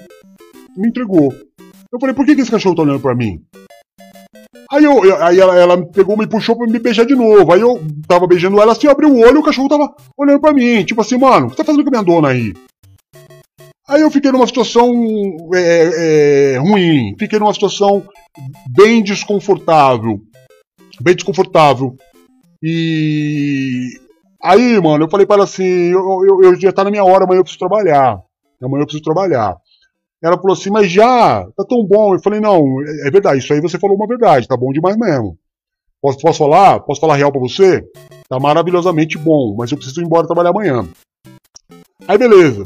Me intrigou. Eu falei, por que, que esse cachorro tá olhando pra mim? Aí, eu, aí ela, ela pegou, me puxou pra me beijar de novo. Aí eu tava beijando ela assim, eu abri o olho e o cachorro tava olhando pra mim. Tipo assim, mano, o que tá fazendo com a minha dona aí? Aí eu fiquei numa situação é, é, ruim. Fiquei numa situação bem desconfortável. Bem desconfortável. E. Aí, mano, eu falei pra ela assim: eu, eu, eu já tá na minha hora, amanhã eu preciso trabalhar. Amanhã eu preciso trabalhar. Ela falou assim, mas já, tá tão bom. Eu falei, não, é verdade, isso aí você falou uma verdade, tá bom demais mesmo. Posso, posso falar? Posso falar real pra você? Tá maravilhosamente bom, mas eu preciso ir embora trabalhar amanhã. Aí beleza.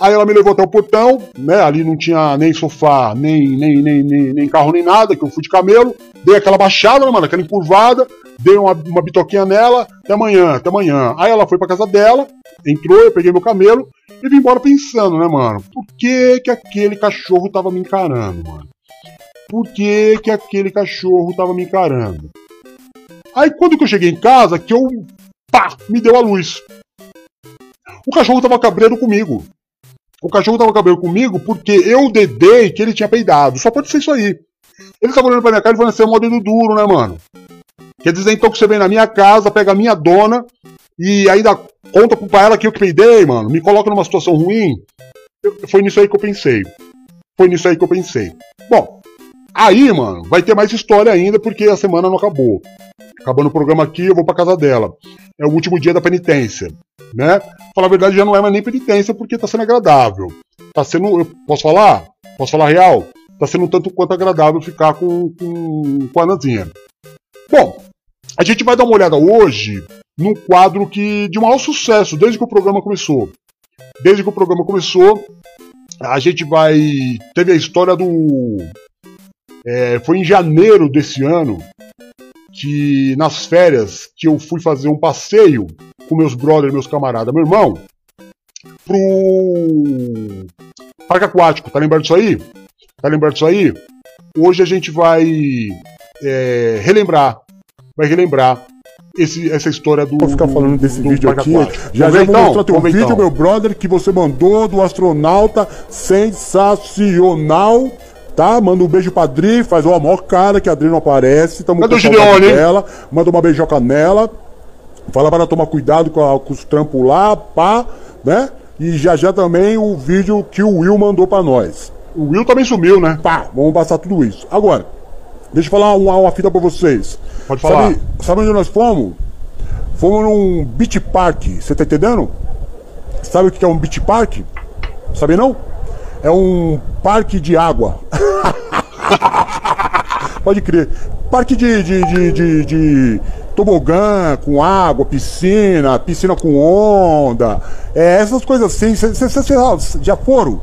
Aí ela me levou até o portão, né? Ali não tinha nem sofá, nem, nem, nem, nem, nem carro, nem nada, que eu fui de camelo. Dei aquela baixada, né, mano? Aquela encurvada, dei uma, uma bitoquinha nela, até amanhã, até amanhã. Aí ela foi pra casa dela, entrou, eu peguei meu camelo e vim embora pensando, né, mano? Por que que aquele cachorro tava me encarando, mano? Por que que aquele cachorro tava me encarando? Aí quando que eu cheguei em casa, que eu, pá, me deu a luz. O cachorro tava cabreiro comigo. O cachorro tava cabreiro comigo porque eu dedei que ele tinha peidado. Só pode ser isso aí. Ele tava olhando pra minha cara e falando assim, é mó dedo duro, né, mano? Quer dizer, então, que você vem na minha casa, pega a minha dona e ainda conta pra ela que eu que peidei, mano. Me coloca numa situação ruim. Eu- foi nisso aí que eu pensei. Foi nisso aí que eu pensei. Bom, aí, mano, vai ter mais história ainda porque a semana não acabou. Acabando o programa aqui, eu vou pra casa dela. É o último dia da penitência, né? Falar a verdade, já não é mais nem penitência porque tá sendo agradável. Tá sendo. eu Posso falar? Posso falar real? Tá sendo um tanto quanto agradável ficar com, com, com a Nazinha. Bom, a gente vai dar uma olhada hoje num quadro que de maior sucesso desde que o programa começou. Desde que o programa começou, a gente vai. Teve a história do. é, foi em janeiro desse ano que nas férias que eu fui fazer um passeio com meus brothers, meus camaradas, meu irmão, pro parque aquático. Tá lembrado disso aí? Tá lembrado disso aí? Hoje a gente vai é, relembrar, vai relembrar esse, essa história do. Vou ficar do- falando desse do vídeo parque aqui. Já já vou então? mostrar teu vídeo, então. meu brother, que você mandou do astronauta sensacional. Tá? Manda um beijo pra Adri, faz uma maior cara que a Adri não aparece. Tamo Cadê o Gideone, dela. Manda uma beijoca nela. Fala para ela tomar cuidado com, a- com os trampos lá, pá, né? E já já também o vídeo que o Will mandou pra nós. O Will também sumiu, né? Pá, vamos passar tudo isso. Agora, deixa eu falar uma, uma fita pra vocês. Pode falar. Sabe, sabe onde nós fomos? Fomos num beach park, você tá entendendo? Sabe o que é um beach park? Sabe não? É um parque de água. Pode crer. Parque de, de, de, de, de tobogã com água, piscina, piscina com onda. É, essas coisas assim. Vocês já foram?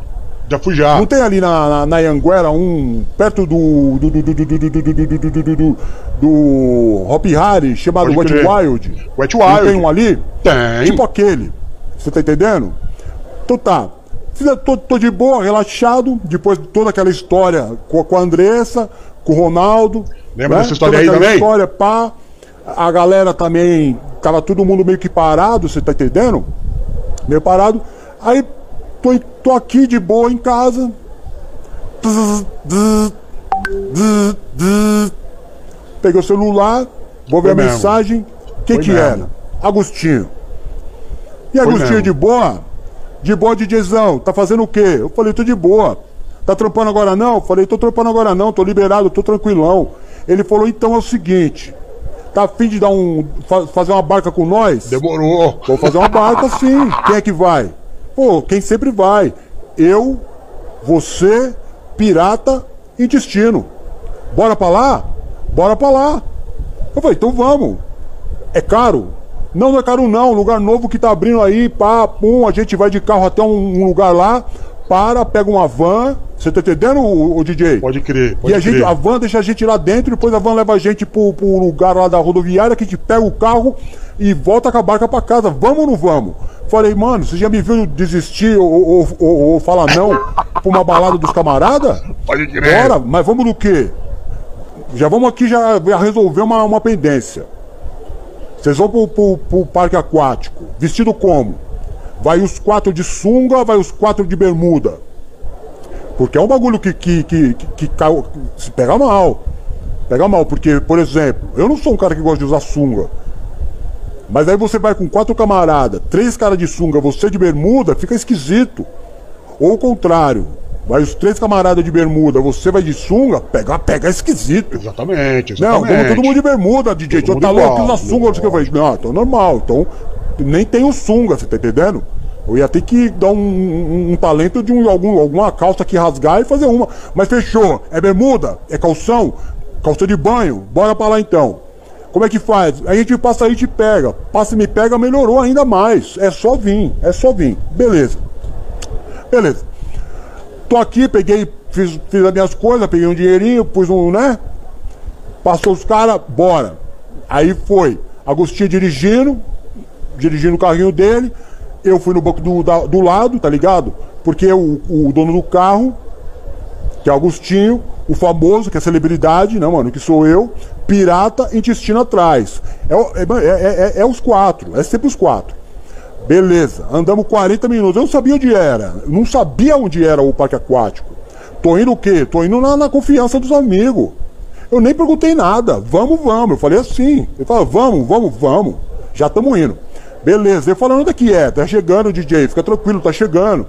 Já fui já. Não tem ali na, na, na Anguera um perto do. do. do. do. do. do. do. do. do. do. do. do. do Hop Harry chamado Pode Wet crer. Wild? Wet Não Wild. tem um ali? Tem. Tipo aquele. Você tá entendendo? Então tá. Tô, tô de boa, relaxado, depois de toda aquela história com, com a Andressa, com o Ronaldo. Lembra né? dessa história Toda aí também? história, pá. A galera também, tava todo mundo meio que parado, você tá entendendo? Meio parado. Aí tô, tô aqui de boa em casa. Peguei o celular, vou ver Foi a mesmo. mensagem. O que Foi que mesmo. era? Agostinho. E Foi Agostinho mesmo. de boa? De boa, DJzão. Tá fazendo o quê? Eu falei, tô de boa. Tá trampando agora não? Eu falei, tô trampando agora não, tô liberado, tô tranquilão. Ele falou, então é o seguinte. Tá afim de dar um. fa- fazer uma barca com nós? Demorou. Vou fazer uma barca sim. Quem é que vai? Pô, quem sempre vai? Eu, você, pirata e destino. Bora pra lá? Bora pra lá. Eu falei, então vamos. É caro? Não, não é caro não. Lugar novo que tá abrindo aí, pá, pum, a gente vai de carro até um, um lugar lá, para, pega uma van. Você tá entendendo, o, DJ? Pode crer. Pode E a, gente, crer. a van deixa a gente lá dentro, depois a van leva a gente pro, pro lugar lá da rodoviária, que a gente pega o carro e volta com a barca pra casa. Vamos ou não vamos? Falei, mano, você já me viu desistir ou, ou, ou- ou falar não pra uma balada dos camaradas? Pode crer. Bora, mas vamos do quê? Já vamos aqui já, já resolver uma, uma pendência. Vocês vão pro, pro, pro parque aquático. Vestido como? Vai os quatro de sunga, vai os quatro de bermuda. Porque é um bagulho que, que, que, que, que se pega mal. Pega mal, porque, por exemplo, eu não sou um cara que gosta de usar sunga. Mas aí você vai com quatro camaradas, três caras de sunga, você de bermuda, fica esquisito. Ou o contrário, vai os três camaradas de bermuda, você vai de sunga, pega, pega esquisito. Exatamente, Não, exatamente. vamos todo mundo de bermuda, DJ. Todo Então tá louco, igual, usa sunga, não sei o que. Eu falei, não, então normal. Então, nem tem o sunga, você tá entendendo? Eu ia ter que dar um, um- um talento de um, algum, alguma calça que rasgar e fazer uma. Mas fechou. É bermuda? É calção? Calça de banho? Bora pra lá então. Como é que faz? A gente passa aí te pega. Passa e me pega, melhorou ainda mais. É só vir, é só vir. Beleza. Beleza. Tô aqui, peguei, fiz, fiz as minhas coisas, peguei um dinheirinho, pus um, né? Passou os caras, bora. Aí foi. Agostinho dirigindo, dirigindo o carrinho dele. Eu fui no banco do, da- do lado, tá ligado? Porque o, o dono do carro, que é Agostinho, o famoso, que é celebridade, né, mano? Que sou eu, pirata, intestino atrás. É, é, é- é- é os quatro, é sempre os quatro. Beleza, andamos 40 minutos. Eu não sabia onde era. eu Não sabia onde era o parque aquático. Tô indo o quê? Tô indo na, na confiança dos amigos. Eu nem perguntei nada. Vamos, vamos. Eu falei assim. Ele falou, vamos, vamos, vamos. Já estamos indo. Beleza. Ele falou, onde é que é? Tá chegando, DJ. Fica tranquilo, tá chegando.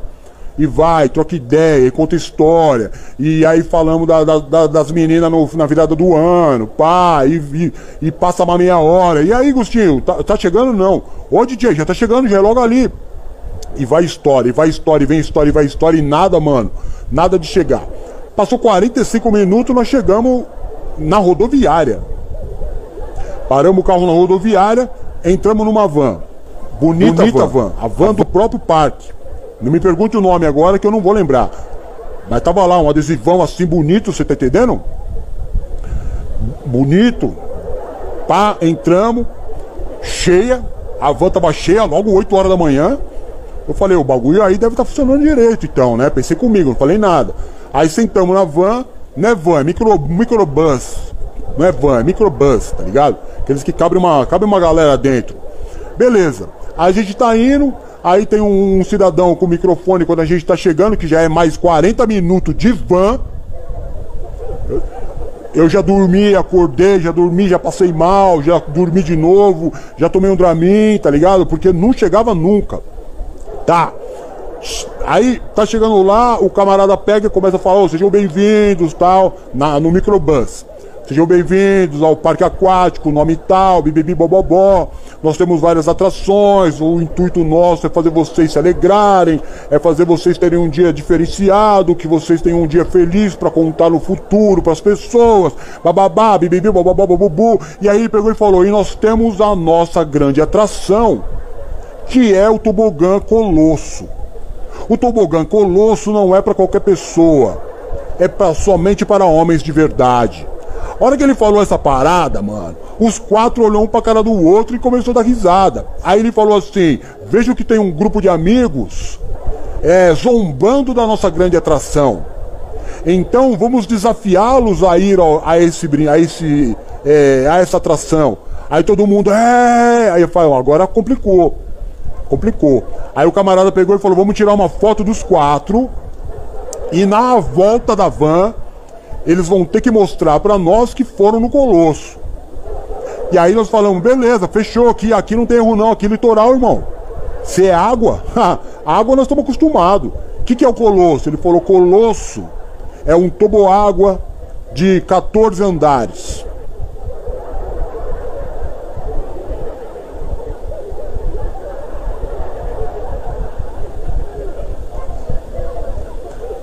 E vai, troca ideia, e conta história. E aí falamos da- da- da- das meninas no- na virada do ano, pá, e, e- e passa uma meia hora. E aí, Gustinho, tá, tá chegando? Não. Ô, DJ, já tá chegando, já é logo ali. E vai história, e vai história, e vem história, e vai história, e nada, mano. Nada de chegar. Passou 45 minutos, nós chegamos na rodoviária. Paramos o carro na rodoviária, entramos numa van. Bonita, van. A van do próprio parque. Não me pergunte o nome agora que eu não vou lembrar. Mas tava lá um adesivão assim bonito, você tá entendendo? Bonito. Pá, entramos, cheia, a van tava cheia, logo 8 horas da manhã. Eu falei, o bagulho aí deve estar funcionando direito, então, né? Pensei comigo, não falei nada. Aí sentamos na van, não é van, é micro, microbus. Não é van, é microbus, tá ligado? Aqueles que cabe uma, cabe uma galera dentro. Beleza. A gente tá indo, aí tem um, um cidadão com microfone quando a gente tá chegando, que já é mais 40 minutos de van. Eu já dormi, acordei, já dormi, já passei mal, já dormi de novo, já tomei um Dramin, tá ligado? Porque não chegava nunca. Tá. Aí tá chegando lá, o camarada pega e começa a falar, ô, sejam bem-vindos, tal, na, no microbus. Sejam bem-vindos ao Parque Aquático, nome tal, bibibi bobobó. Nós temos várias atrações. O intuito nosso é fazer vocês se alegrarem, é fazer vocês terem um dia diferenciado, que vocês tenham um dia feliz para contar no futuro para as pessoas. Bababá, bibibi bobobó, bubu. E aí pegou e falou: "E nós temos a nossa grande atração, que é o tobogã Colosso. O tobogã Colosso não é para qualquer pessoa, é pra, somente para homens de verdade. A hora que ele falou essa parada, mano, os quatro olhou um pra cara do outro e começou a dar risada. Aí ele falou assim: Vejo que tem um grupo de amigos é, zombando da nossa grande atração. Então vamos desafiá-los a ir a esse a esse é, a essa atração. Aí todo mundo é, aí eu falo, agora complicou. Complicou. Aí o camarada pegou e falou: "Vamos tirar uma foto dos quatro e na volta da van eles vão ter que mostrar para nós que foram no Colosso. E aí nós falamos, beleza, fechou aqui, aqui não tem erro não, aqui é litoral, irmão. Se é água, água nós estamos acostumados. O que, que é o Colosso? Ele falou, Colosso é um toboágua de 14 andares.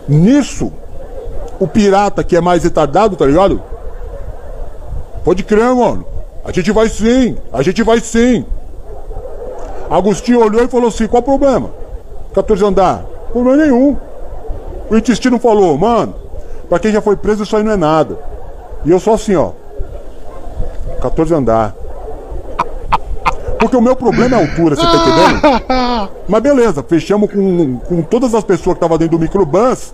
Nisso, o pirata que é mais retardado, tá ligado? Pode crer, mano. A gente vai sim, a gente vai sim. Agostinho olhou e falou assim: qual o problema? 14 andar. Problema nenhum. O intestino falou: mano, pra quem já foi preso, isso aí não é nada. E eu só assim, ó. 14 andar. Porque o meu problema é a altura, você tá entendendo? Mas beleza, fechamos com, com todas as pessoas que estavam dentro do microbus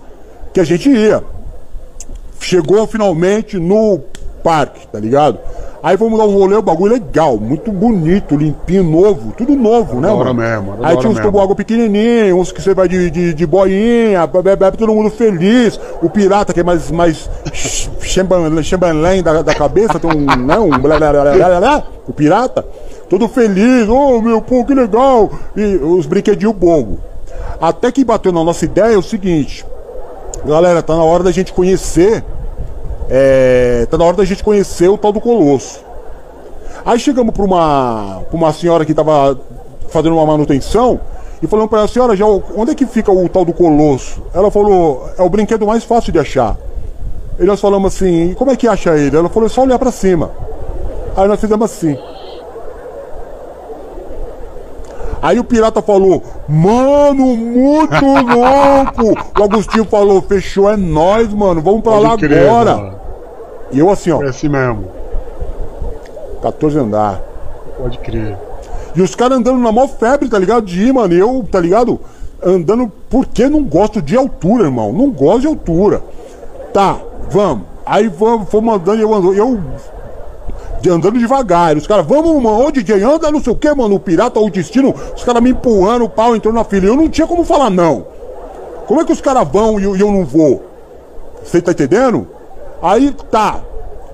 que a gente ia chegou finalmente no parque, tá ligado? Aí vamos dar um rolê, o bagulho legal, muito bonito, limpinho, novo, tudo novo, né, mano? mesmo, Aí tinha uns mesmo. toboágua pequenininhos, uns que você vai de, de, de boinha, bebe, todo mundo feliz. O pirata que é mais, mais chambanlém da, da cabeça, tem um, né, um blá, blá, blá, blá, blá, blá, o pirata, todo feliz, oh meu, pô, que legal. E os brinquedinhos bobo. Até que bateu na nossa ideia é o seguinte, galera, tá na hora da gente conhecer é, tá na hora da gente conhecer o tal do Colosso. Aí chegamos para uma, pra uma senhora que estava fazendo uma manutenção e falamos para ela, senhora, já, onde é que fica o tal do Colosso? Ela falou, é o brinquedo mais fácil de achar. E nós falamos assim, como é que acha ele? Ela falou, é só olhar para cima. Aí nós fizemos assim. Aí o pirata falou, mano, muito louco! O Agostinho falou, fechou, é nós, mano, vamos pra Pode lá crer, agora. mano. E eu assim, ó, É assim mesmo. 14 andar. Pode crer. E os caras andando na maior febre, tá ligado? De ir, mano. E eu, tá ligado? Andando porque não gosto de altura, irmão. Não gosto de altura. Tá, vamos. Aí vamos, fomos andando e eu ando. Eu andando devagar. Os caras, vamos, mano, ô DJ, anda não sei o que, mano. O pirata, o destino. Os caras me empurrando, o pau entrou na fila. Eu não tinha como falar não. Como é que os caras vão e eu, não vou? Você tá entendendo? Aí tá.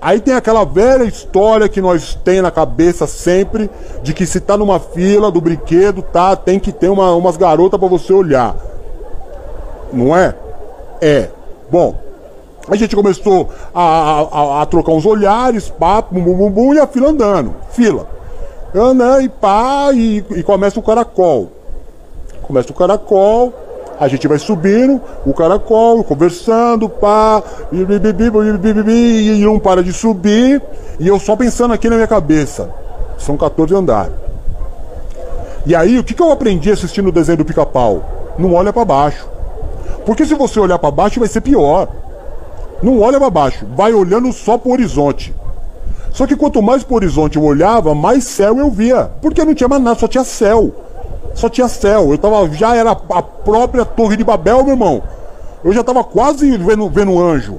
Aí tem aquela velha história que nós tem na cabeça sempre de que se tá numa fila do brinquedo, tá, tem que ter uma, umas garotas pra você olhar. Não é? É. Bom, a gente começou a, a- a- trocar uns olhares, pá, bum, bum, bum, bum, e a fila andando. Fila. Anda e pá, e, e começa o caracol. Começa o caracol, a gente vai subindo, o caracol, conversando, pá, e, bi, e não para de subir, e eu só pensando aqui na minha cabeça. São 14 andares. E aí, o que, que eu aprendi assistindo o desenho do pica-pau? Não olha pra baixo. Porque se você olhar pra baixo, vai ser pior. Não olha pra baixo, vai olhando só pro horizonte. Só que quanto mais pro horizonte eu olhava, mais céu eu via. Porque não tinha mais nada, só tinha céu. Só tinha céu. Eu tava, já era a própria Torre de Babel, meu irmão. Eu já tava quase vendo, vendo anjo.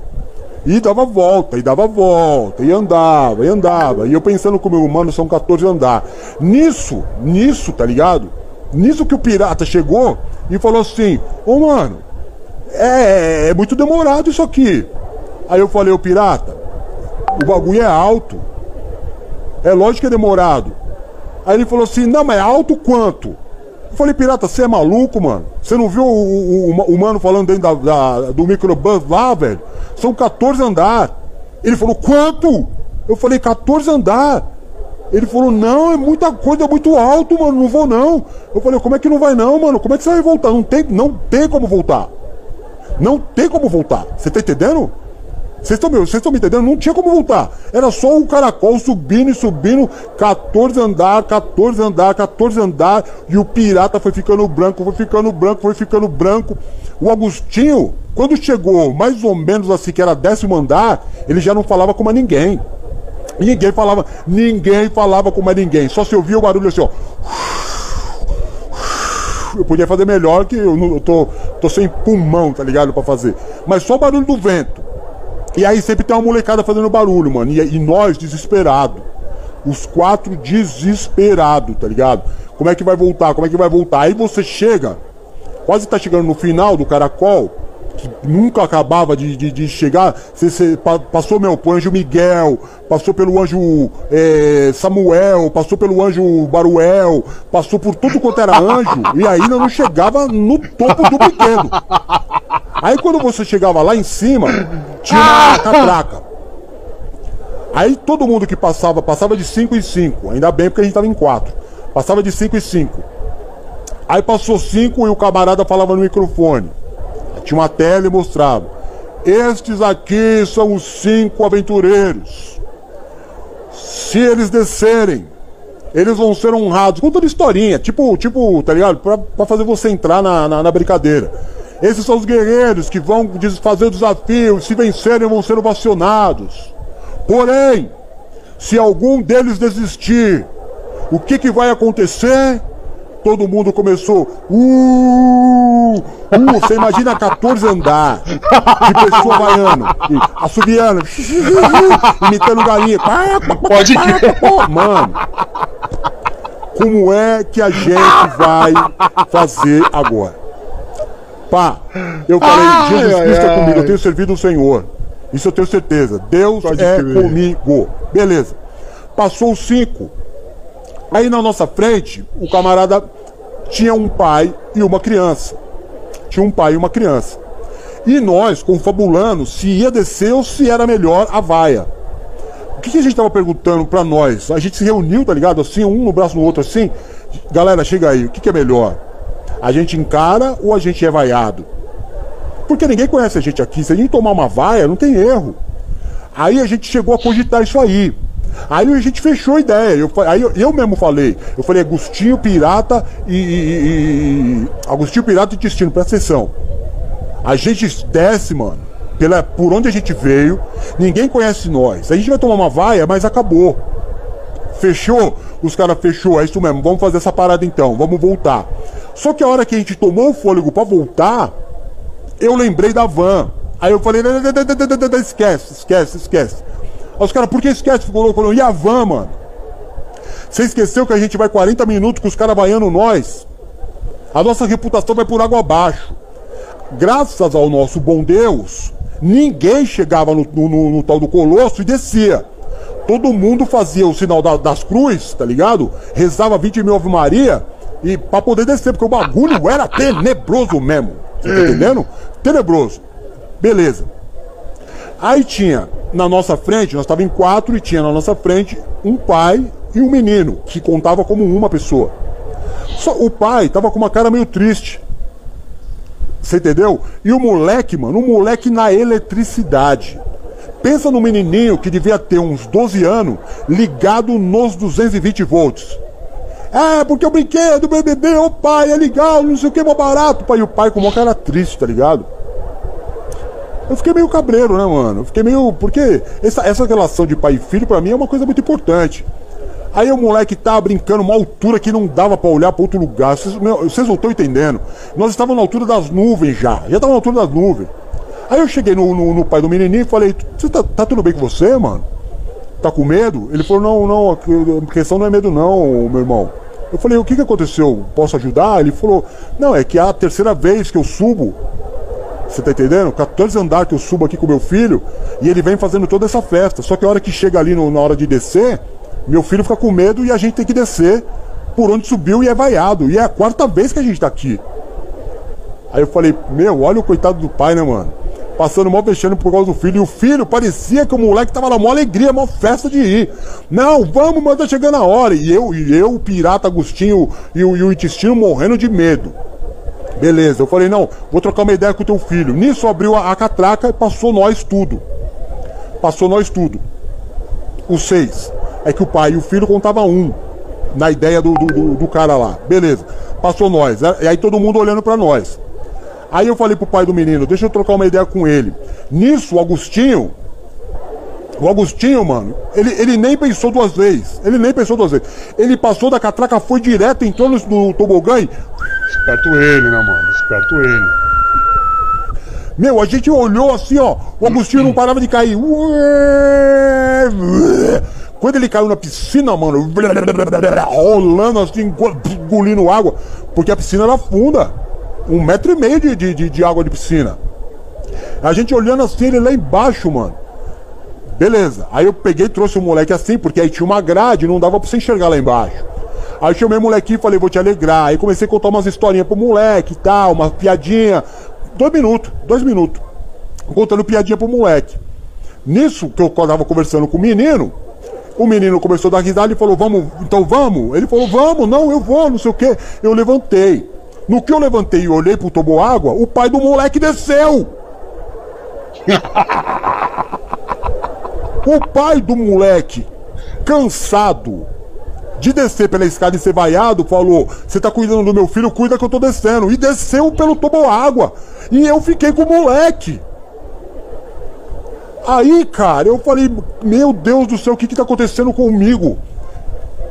E dava volta, e dava volta, e andava, e andava. E eu pensando comigo, mano, são 14 andar. Nisso, nisso, tá ligado? Nisso que o pirata chegou e falou assim: Ô mano, é, é muito demorado isso aqui. Aí eu falei, ô pirata, o bagulho é alto. É lógico que é demorado. Aí ele falou assim, não, mas é alto quanto? Eu falei, pirata, você é maluco, mano? Você não viu o, o, o- mano falando dentro da, da- do microbus lá, velho? São 14 andar. Ele falou, quanto? Eu falei, 14 andar. Ele falou, não, é muita coisa, é muito alto, mano, não vou não. Eu falei, como é que não vai não, mano? Como é que você vai voltar? Não tem, não tem como voltar. Não tem como voltar. Você tá entendendo? Vocês estão me entendendo? Não tinha como voltar. Era só o caracol subindo e subindo, 14 andar, 14 andar, 14 andar, e o pirata foi ficando branco, foi ficando branco, foi ficando branco. O Agostinho, quando chegou mais ou menos assim, que era décimo andar, ele já não falava com mais ninguém. Ninguém falava, ninguém falava com mais ninguém. Só se ouvia o barulho assim, ó. Eu podia fazer melhor que eu, não, eu tô, tô sem pulmão, tá ligado? Pra fazer. Mas só o barulho do vento. E aí sempre tem uma molecada fazendo barulho, mano. E, e nós, desesperados. Os quatro desesperados, tá ligado? Como é que vai voltar? Como é que vai voltar? Aí você chega, quase tá chegando no final do caracol que nunca acabava de, de, de chegar. Você, você passou meu, pro anjo Miguel, passou pelo anjo é, Samuel, passou pelo anjo Baruel, passou por tudo quanto era anjo e ainda não chegava no topo do brinquedo. Aí quando você chegava lá em cima, tinha uma catraca. Aí todo mundo que passava, passava de 5 em 5, ainda bem porque a gente estava em 4. Passava de 5 em 5. Aí passou 5 e o camarada falava no microfone. Tinha uma tela e mostrava. Estes aqui são os cinco aventureiros. Se eles descerem, eles vão ser honrados. Contando historinha, tipo, tipo, tá ligado? Pra, pra fazer você entrar na, na, na brincadeira. Esses são os guerreiros que vão fazer o desafio. Se vencerem, vão ser ovacionados. Porém, se algum deles desistir, o que, que vai acontecer? todo mundo começou. Uh, uh, você imagina 14 andar de pessoa vaiando, e assobiando, imitando galinha. Pode crer. Mano, como é que a gente vai fazer agora? Pá, eu falei, Ai, Jesus ai, Cristo é ai. comigo, eu tenho servido o Senhor. Isso eu tenho certeza. Deus Pode é crer. comigo. Beleza. Passou os cinco. Aí na nossa frente, o camarada tinha um pai e uma criança. Tinha um pai e uma criança. E nós, confabulando, se ia descer ou se era melhor a vaia. O que, que a gente tava perguntando pra nós? A gente se reuniu, tá ligado? Assim, um no braço no outro, assim. Galera, chega aí, o que, que é melhor? A gente encara ou a gente é vaiado? Porque ninguém conhece a gente aqui. Se a gente tomar uma vaia, não tem erro. Aí a gente chegou a cogitar isso aí. Aí a gente fechou a ideia. Eu, aí eu, eu mesmo falei. Eu falei Agostinho Pirata e, e- e- e- Agostinho Pirata e Destino, presta atenção. A gente desce, mano, pela, por onde a gente veio. Ninguém conhece nós. A gente vai tomar uma vaia, mas acabou. Fechou? Os caras fechou, é isso mesmo. Vamos fazer essa parada então, vamos voltar. Só que a hora que a gente tomou o fôlego pra voltar, eu lembrei da van. Aí eu falei, "Não, não, não, não, não, não, não, esquece, esquece, esquece. Aí os caras, por que esquece? Ficou louco, e a van, mano? Você esqueceu que a gente vai 40 minutos com os caras vaiando nós? A nossa reputação vai por água abaixo. Graças ao nosso bom Deus, ninguém chegava no, no- no- no tal do Colosso e descia. Todo mundo fazia o sinal da- das cruzes, tá ligado? Rezava 20 mil Ave Maria e pra poder descer, porque o bagulho era tenebroso mesmo. Você tá entendendo? Tenebroso. Beleza. Aí tinha na nossa frente, nós estávamos em quatro e tinha na nossa frente um pai e um menino, que contava como uma pessoa. Só o pai tava com uma cara meio triste. Você entendeu? E o moleque, mano, o moleque na eletricidade. Pensa no menininho que devia ter uns 12 anos, ligado nos 220 volts. É, porque o brinquedo do BBB, ô pai, é legal, não sei o que, é barato. Pai, e o pai com uma cara triste, tá ligado? Eu fiquei meio cabreiro, né, mano? Eu fiquei meio. Porque essa, essa relação de pai e filho, pra mim, é uma coisa muito importante. Aí o moleque tava brincando uma altura que não dava pra olhar pra outro lugar. Vocês não estão entendendo. Nós estávamos na altura das nuvens já. Já estava na altura das nuvens. Aí eu cheguei no, no- no pai do menininho e falei: Você tá, tá tudo bem com você, mano? Tá com medo? Ele falou: Não, não, a questão não é medo, não, meu irmão. Eu falei: O que que aconteceu? Posso ajudar? Ele falou: Não, é que é a terceira vez que eu subo você tá entendendo? 14 andar que eu subo aqui com meu filho e ele vem fazendo toda essa festa. Só que a hora que chega ali no- na hora de descer, meu filho fica com medo e a gente tem que descer por onde subiu e é vaiado. E é a quarta vez que a gente tá aqui. Aí eu falei, meu, olha o coitado do pai, né, mano? Passando mal fechando por causa do filho. E o filho parecia que o moleque tava na maior alegria, maior festa de ir. Não, vamos, mas tá chegando a hora. E eu, e eu o pirata Agostinho e o, e o intestino morrendo de medo. Beleza, eu falei, não, vou trocar uma ideia com o teu filho. Nisso abriu a, a catraca e passou nós tudo. Passou nós tudo. Os seis. É que o pai e o filho contavam um. Na ideia do, do, do, do cara lá. Beleza. Passou nós. E aí todo mundo olhando para nós. Aí eu falei pro pai do menino, deixa eu trocar uma ideia com ele. Nisso, o Agostinho, o Agostinho, mano, ele, ele nem pensou duas vezes. Ele nem pensou duas vezes. Ele passou da catraca, foi direto, entrou no, no tobogã e... Esperto ele, né, mano? Esperto ele. Meu, a gente olhou assim, ó. O Agostinho não parava de cair. Quando ele caiu na piscina, mano, rolando assim, engolindo água, porque a piscina era funda. Um metro e meio de, de, de, água de piscina. A gente olhando assim, ele lá embaixo, mano. Beleza. Aí eu peguei trouxe o moleque assim, porque aí tinha uma grade, não dava pra você enxergar lá embaixo. Aí chamei o molequinho e falei, vou te alegrar. Aí comecei a contar umas historinhas pro moleque e tal, uma piadinha. Dois minutos, dois minutos. Contando piadinha pro moleque. Nisso que eu tava conversando com o menino, o menino começou a dar risada e falou, vamos, então vamos? Ele falou, vamos, não, eu vou, não sei o quê. Eu levantei. No que eu levantei e olhei pro tomou água, o pai do moleque desceu. o pai do moleque, cansado de descer pela escada e ser vaiado, falou: Você tá cuidando do meu filho, cuida que eu tô descendo. E desceu pelo tomou água. E eu fiquei com o moleque. Aí, cara, eu falei: Meu Deus do céu, o que que tá acontecendo comigo?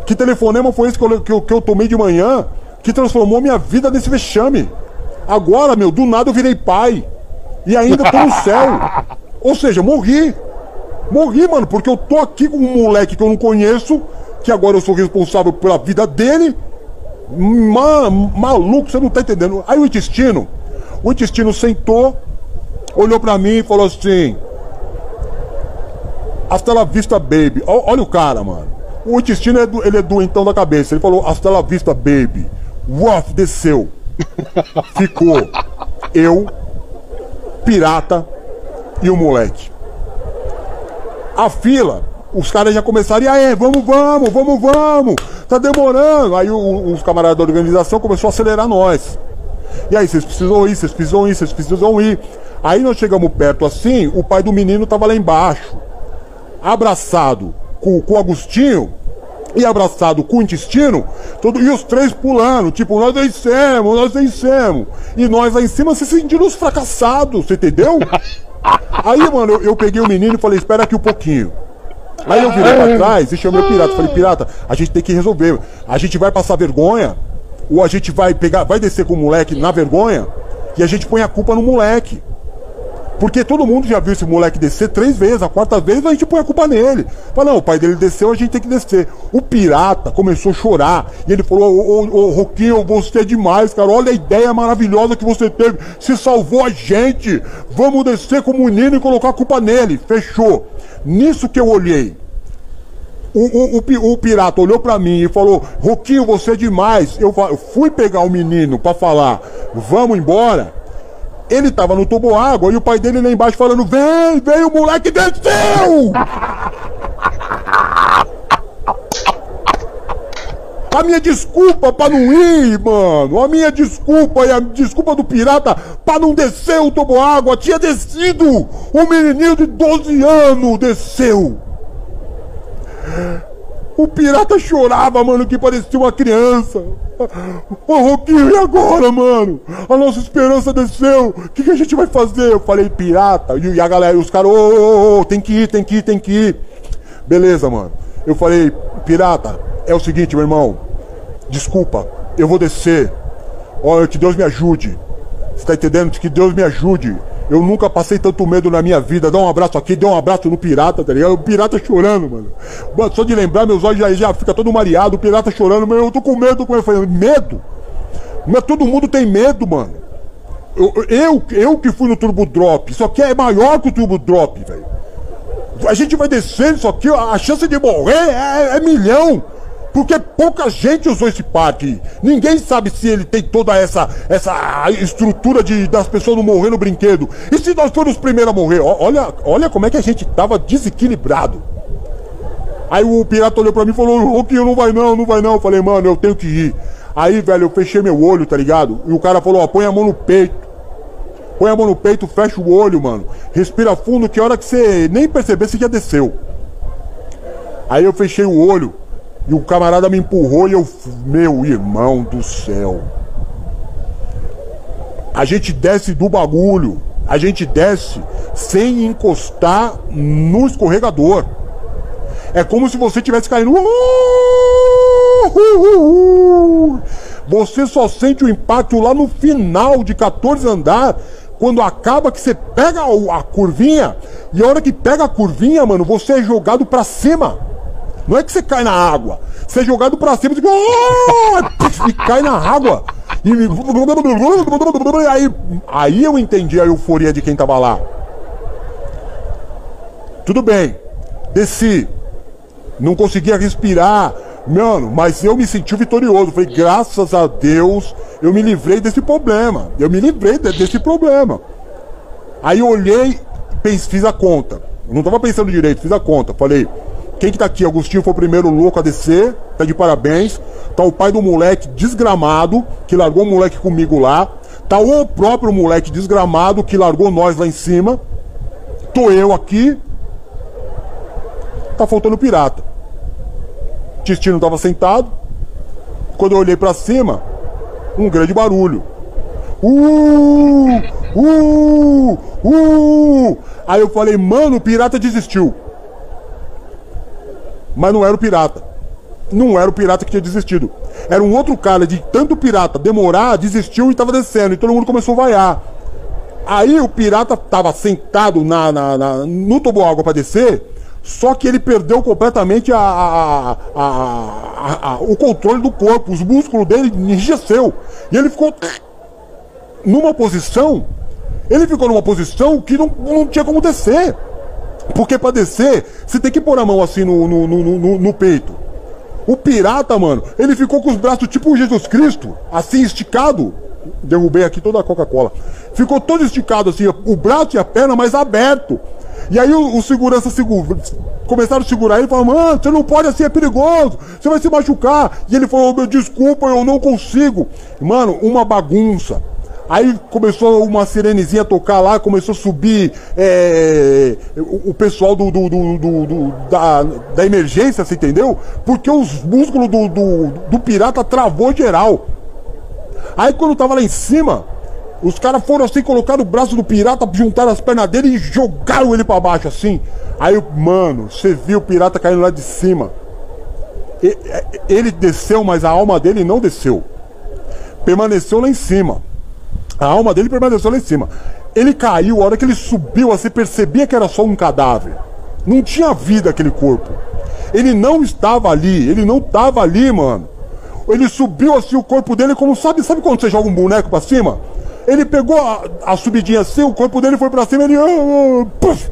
Que telefonema foi esse que eu, que eu, que eu tomei de manhã que transformou minha vida nesse vexame? Agora, meu, do nada eu virei pai. E ainda tô no céu. Ou seja, morri. Morri, mano, porque eu tô aqui com um moleque que eu não conheço, que agora eu sou responsável pela vida dele. Ma maluco, você não tá entendendo. Aí o intestino, o intestino sentou, olhou pra mim e falou assim: Hasta la vista, baby. O- olha o cara, mano. O intestino é do, ele é doentão da cabeça. Ele falou: Hasta la vista, baby. Ruff, desceu. Ficou eu, pirata e o moleque. A fila, os caras já começaram, e aí, vamos, vamos, vamos, vamos, tá demorando. Aí o- os camaradas da organização começaram a acelerar nós. E aí, vocês precisam ir, vocês precisam ir, vocês precisam ir. Aí nós chegamos perto assim, o pai do menino tava lá embaixo, abraçado com, com o Agostinho e abraçado com o intestino, todo, e os três pulando, tipo, nós vencemos, nós vencemos. E nós lá em cima se sentindo os fracassados, você entendeu? Aí, mano, eu, eu peguei o menino e falei, espera aqui um pouquinho. Aí eu virei pra trás e chamei o pirata. Falei, pirata, a gente tem que resolver. A gente vai passar vergonha, ou a gente vai pegar, vai descer com o moleque na vergonha, e a gente põe a culpa no moleque. Porque todo mundo já viu esse moleque descer três vezes, a quarta vez a gente põe a culpa nele. Fala, não, o pai dele desceu, a gente tem que descer. O pirata começou a chorar. E ele falou, ô, ô, ô Roquinho, você é demais, cara. Olha a ideia maravilhosa que você teve. Se salvou a gente. Vamos descer com o menino e colocar a culpa nele. Fechou. Nisso que eu olhei. O, o, o, o pirata olhou pra mim e falou: Roquinho, você é demais. Eu, eu fui pegar o menino pra falar: Vamos embora. Ele tava no tubo água e o pai dele lá embaixo falando: Vem, vem, o moleque desceu! A minha desculpa pra não ir, mano. A minha desculpa e a desculpa do pirata pra não descer o tubo água tinha descido. O menininho de 12 anos desceu. O pirata chorava, mano, que parecia uma criança. Ô, Roquinho, e agora, mano? A nossa esperança desceu. O que, que a gente vai fazer? Eu falei, pirata. E, a galera, os caras, ô, ô, ô, tem que ir, tem que ir, tem que ir. Beleza, mano. Eu falei, pirata, é o seguinte, meu irmão. Desculpa, eu vou descer. Olha, que Deus me ajude. Você tá entendendo? Que Deus me ajude. Eu nunca passei tanto medo na minha vida. Dá um abraço aqui, dá um abraço no pirata, tá ligado? O pirata chorando, mano. Mano, só de lembrar, meus olhos já, já fica todo mareado. O pirata chorando, mas eu tô com medo com ele. Falei, medo? Mas todo mundo tem medo, mano. Eu, eu, eu que fui no Turbo Drop. Isso aqui é maior que o Turbo Drop, velho. A gente vai descendo isso aqui, a chance de morrer é, é milhão. Porque pouca gente usou esse parque. Ninguém sabe se ele tem toda essa, essa estrutura de, das pessoas não morrer no brinquedo. E se nós formos os primeiros a morrer? Olha, olha como é que a gente tava desequilibrado. Aí o pirata olhou pra mim e falou, Rouquinho, não vai não, não vai não. Eu falei, mano, eu tenho que ir. Aí, velho, eu fechei meu olho, tá ligado? E o cara falou, ó, põe a mão no peito. Põe a mão no peito, fecha o olho, mano. Respira fundo, que hora que você nem perceber, você já desceu. Aí eu fechei o olho e o camarada me empurrou e eu, meu irmão do céu. A gente desce do bagulho, a gente desce sem encostar no escorregador. É como se você tivesse caindo. Você só sente o impacto lá no final de 14 andar, quando acaba que você pega a curvinha, e a hora que pega a curvinha, mano, você é jogado pra cima. Não é que você cai na água. Você é jogado pra cima e, e cai na água. E aí, aí eu entendi a euforia de quem tava lá. Tudo bem. Desci. Não conseguia respirar. Mano, mas eu me senti vitorioso. Falei, graças a Deus, eu me livrei desse problema. Eu me livrei de- desse problema. Aí eu olhei, fiz a conta. Eu não tava pensando direito, fiz a conta. Falei, quem que tá aqui? Agostinho foi o primeiro louco a descer, tá de parabéns. Tá o pai do moleque desgramado, que largou o moleque comigo lá. Tá o próprio moleque desgramado, que largou nós lá em cima. Tô eu aqui. Tá faltando pirata. Tistino tava sentado. Quando eu olhei pra cima, um grande barulho. Uh! Uh! Uh! Aí eu falei, mano, o pirata desistiu. Mas não era o pirata. Não era o pirata que tinha desistido. Era um outro cara de tanto pirata demorar, desistiu e tava descendo. E todo mundo começou a vaiar. Aí o pirata tava sentado na, na, na- no toboágua para descer, só que ele perdeu completamente a- a- a- a- o controle do corpo. Os músculos dele enrijeceu. E ele ficou numa posição. Ele ficou numa posição que não, não tinha como descer. Porque pra descer, você tem que pôr a mão assim no, no, no, no- peito. O pirata, mano, ele ficou com os braços tipo Jesus Cristo, assim esticado. Derrubei aqui toda a Coca-Cola. Ficou todo esticado assim, o braço e a perna mais aberto. E aí o, o segurança segura, começaram a segurar ele e falaram, mano, você não pode assim, é perigoso, você vai se machucar. E ele falou, meu, desculpa, eu não consigo. Mano, uma bagunça. Aí começou uma sirenezinha a tocar lá, começou a subir é, o, pessoal do, do- do- do- da, da emergência, você entendeu? Porque os músculos do, pirata travou geral. Aí quando tava lá em cima, os caras foram assim, colocaram o braço do pirata, juntaram as pernas dele e jogaram ele pra baixo assim. Aí, mano, você viu o pirata caindo lá de cima. E- Ele desceu, mas a alma dele não desceu. Permaneceu lá em cima. A alma dele permaneceu lá em cima. Ele caiu, a hora que ele subiu, você percebia que era só um cadáver. Não tinha vida aquele corpo. Ele não estava ali, ele não estava ali, mano. Ele subiu assim o corpo dele, como sabe, sabe quando você joga um boneco pra cima? Ele pegou a, a subidinha assim, o corpo dele foi pra cima, ele. ah, ah, puf.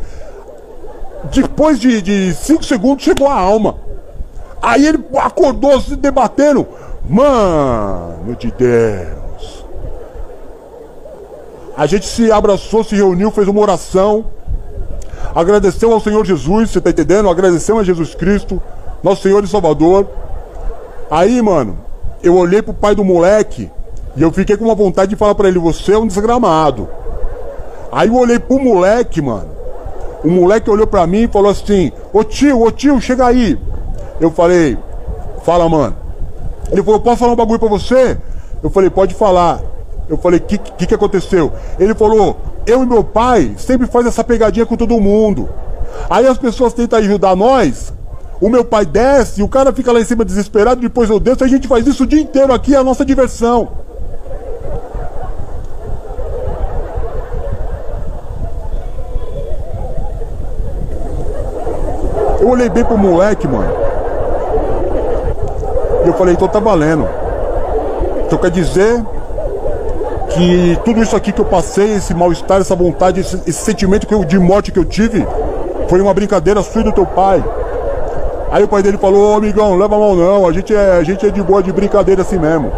Depois de 5 de segundos chegou a alma. Aí ele acordou se debatendo. Mano de Deus. A gente se abraçou, se reuniu, fez uma oração. Agradeceu ao Senhor Jesus, você tá entendendo? Agradeceu a Jesus Cristo, nosso Senhor e Salvador. Aí, mano, eu olhei pro pai do moleque e eu fiquei com uma vontade de falar pra ele: Você é um desgramado. Aí eu olhei pro moleque, mano. O moleque olhou pra mim e falou assim: Ô tio, ô tio, chega aí. Eu falei: Fala, mano. Ele falou: Posso falar um bagulho pra você? Eu falei: Pode falar. Eu falei: O que, que que aconteceu? Ele falou: Eu e meu pai sempre faz essa pegadinha com todo mundo. Aí as pessoas tentam ajudar nós. O meu pai desce, o cara fica lá em cima desesperado, depois eu desço, a gente faz isso o dia inteiro aqui, é a nossa diversão. Eu olhei bem pro moleque, mano. E eu falei, então tá valendo. Então quer dizer que tudo isso aqui que eu passei, esse mal-estar, essa vontade, esse, esse sentimento eu- de morte que eu tive, foi uma brincadeira sua e do teu pai. Aí o pai dele falou, ô amigão, leva a mão não, a gente, é, a gente é de boa, de brincadeira assim mesmo.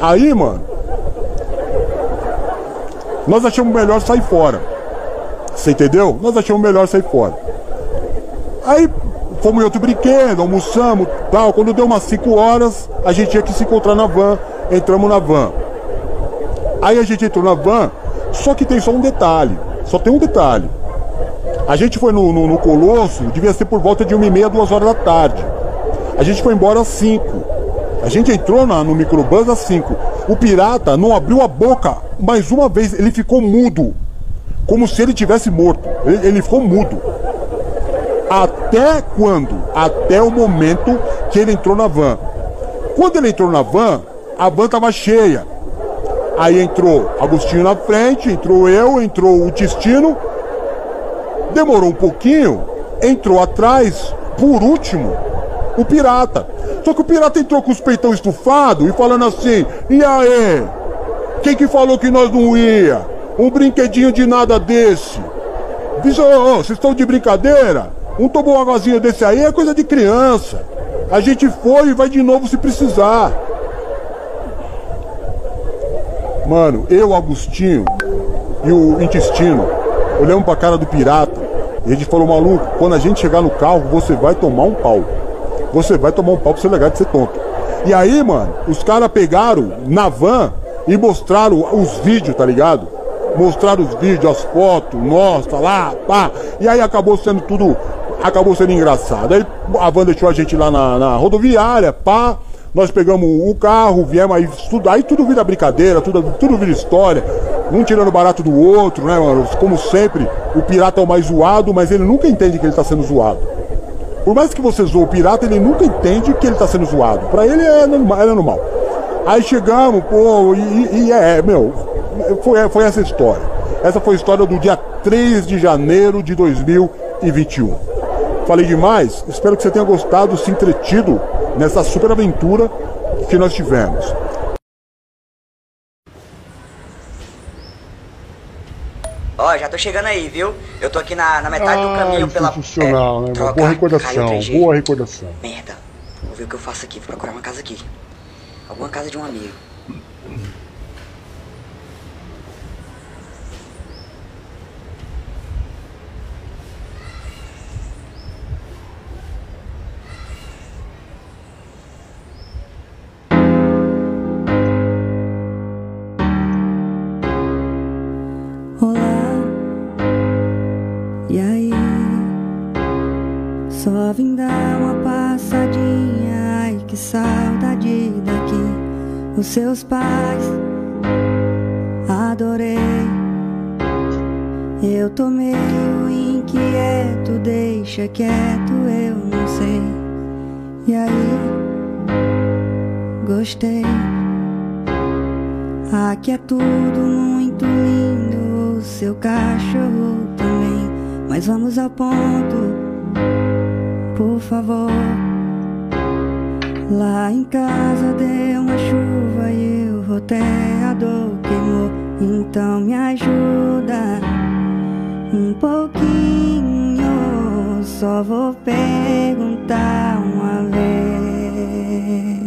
Aí, mano, nós achamos melhor sair fora. Você entendeu? Nós achamos melhor sair fora. Aí fomos em outro brinquedo, almoçamos, tal. Quando deu umas 5 horas, a gente tinha que se encontrar na van. Entramos na van. Aí a gente entrou na van, só que tem só um detalhe. Só tem um detalhe. A gente foi no, no, no Colosso, devia ser por volta de 1 e meia, 2 horas da tarde. A gente foi embora às 5. A gente entrou na, no microbus às 5. O pirata não abriu a boca mais uma vez, ele ficou mudo. Como se ele tivesse morto. Ele, ele ficou mudo. Até quando? Até o momento que ele entrou na van. Quando ele entrou na van, a van estava cheia. Aí entrou Agostinho na frente, entrou eu, entrou o Tistino. Demorou um pouquinho, entrou atrás, por último, o pirata. Só que o pirata entrou com os peitão estufado e falando assim: "E aí? Quem que falou que nós não ia? Um brinquedinho de nada desse. Diz, ô, vocês estão de brincadeira? Um tobogãzinho desse aí é coisa de criança. A gente foi e vai de novo se precisar. Mano, eu, Agostinho e o intestino olhamos pra cara do pirata e a gente falou, maluco, quando a gente chegar no carro, você vai tomar um pau. Você vai tomar um pau pra você legal de ser tonto. E aí, mano, os caras pegaram na van e mostraram os vídeos, tá ligado? Mostraram os vídeos, as fotos, nossa, lá, pá. E aí acabou sendo tudo, acabou sendo engraçado. Aí a van deixou a gente lá na, na rodoviária, pá. Nós pegamos o carro, viemos aí, tudo, aí tudo vira brincadeira, tudo, tudo vira história. Um tirando barato do outro, né, mano? Como sempre, o pirata é o mais zoado, mas ele nunca entende que ele tá sendo zoado. Por mais que você zoe o pirata, ele nunca entende que ele tá sendo zoado. Pra ele é normal. É normal. Aí chegamos, pô, e, e é, meu, foi, foi essa história. Essa foi a história do dia 3 de janeiro de 2021. Falei demais? Espero que você tenha gostado, se entretido nessa super aventura que nós tivemos. Ó, já tô chegando aí, viu? Eu tô aqui na, na metade do caminho pela. sensacional, né? troca, Boa recordação, o 3G. boa recordação. Merda. Vou ver o que eu faço aqui. Vou procurar uma casa aqui. Alguma casa de um amigo. Vim dar uma passadinha, ai que saudade daqui. Os seus pais, adorei. Eu tô meio inquieto, deixa quieto, eu não sei. E aí? Gostei. Aqui é tudo muito lindo, o seu cachorro também. Mas vamos ao ponto, por favor. Lá em casa deu uma chuva e o roteador queimou. Então me ajuda um pouquinho. Só vou perguntar uma vez.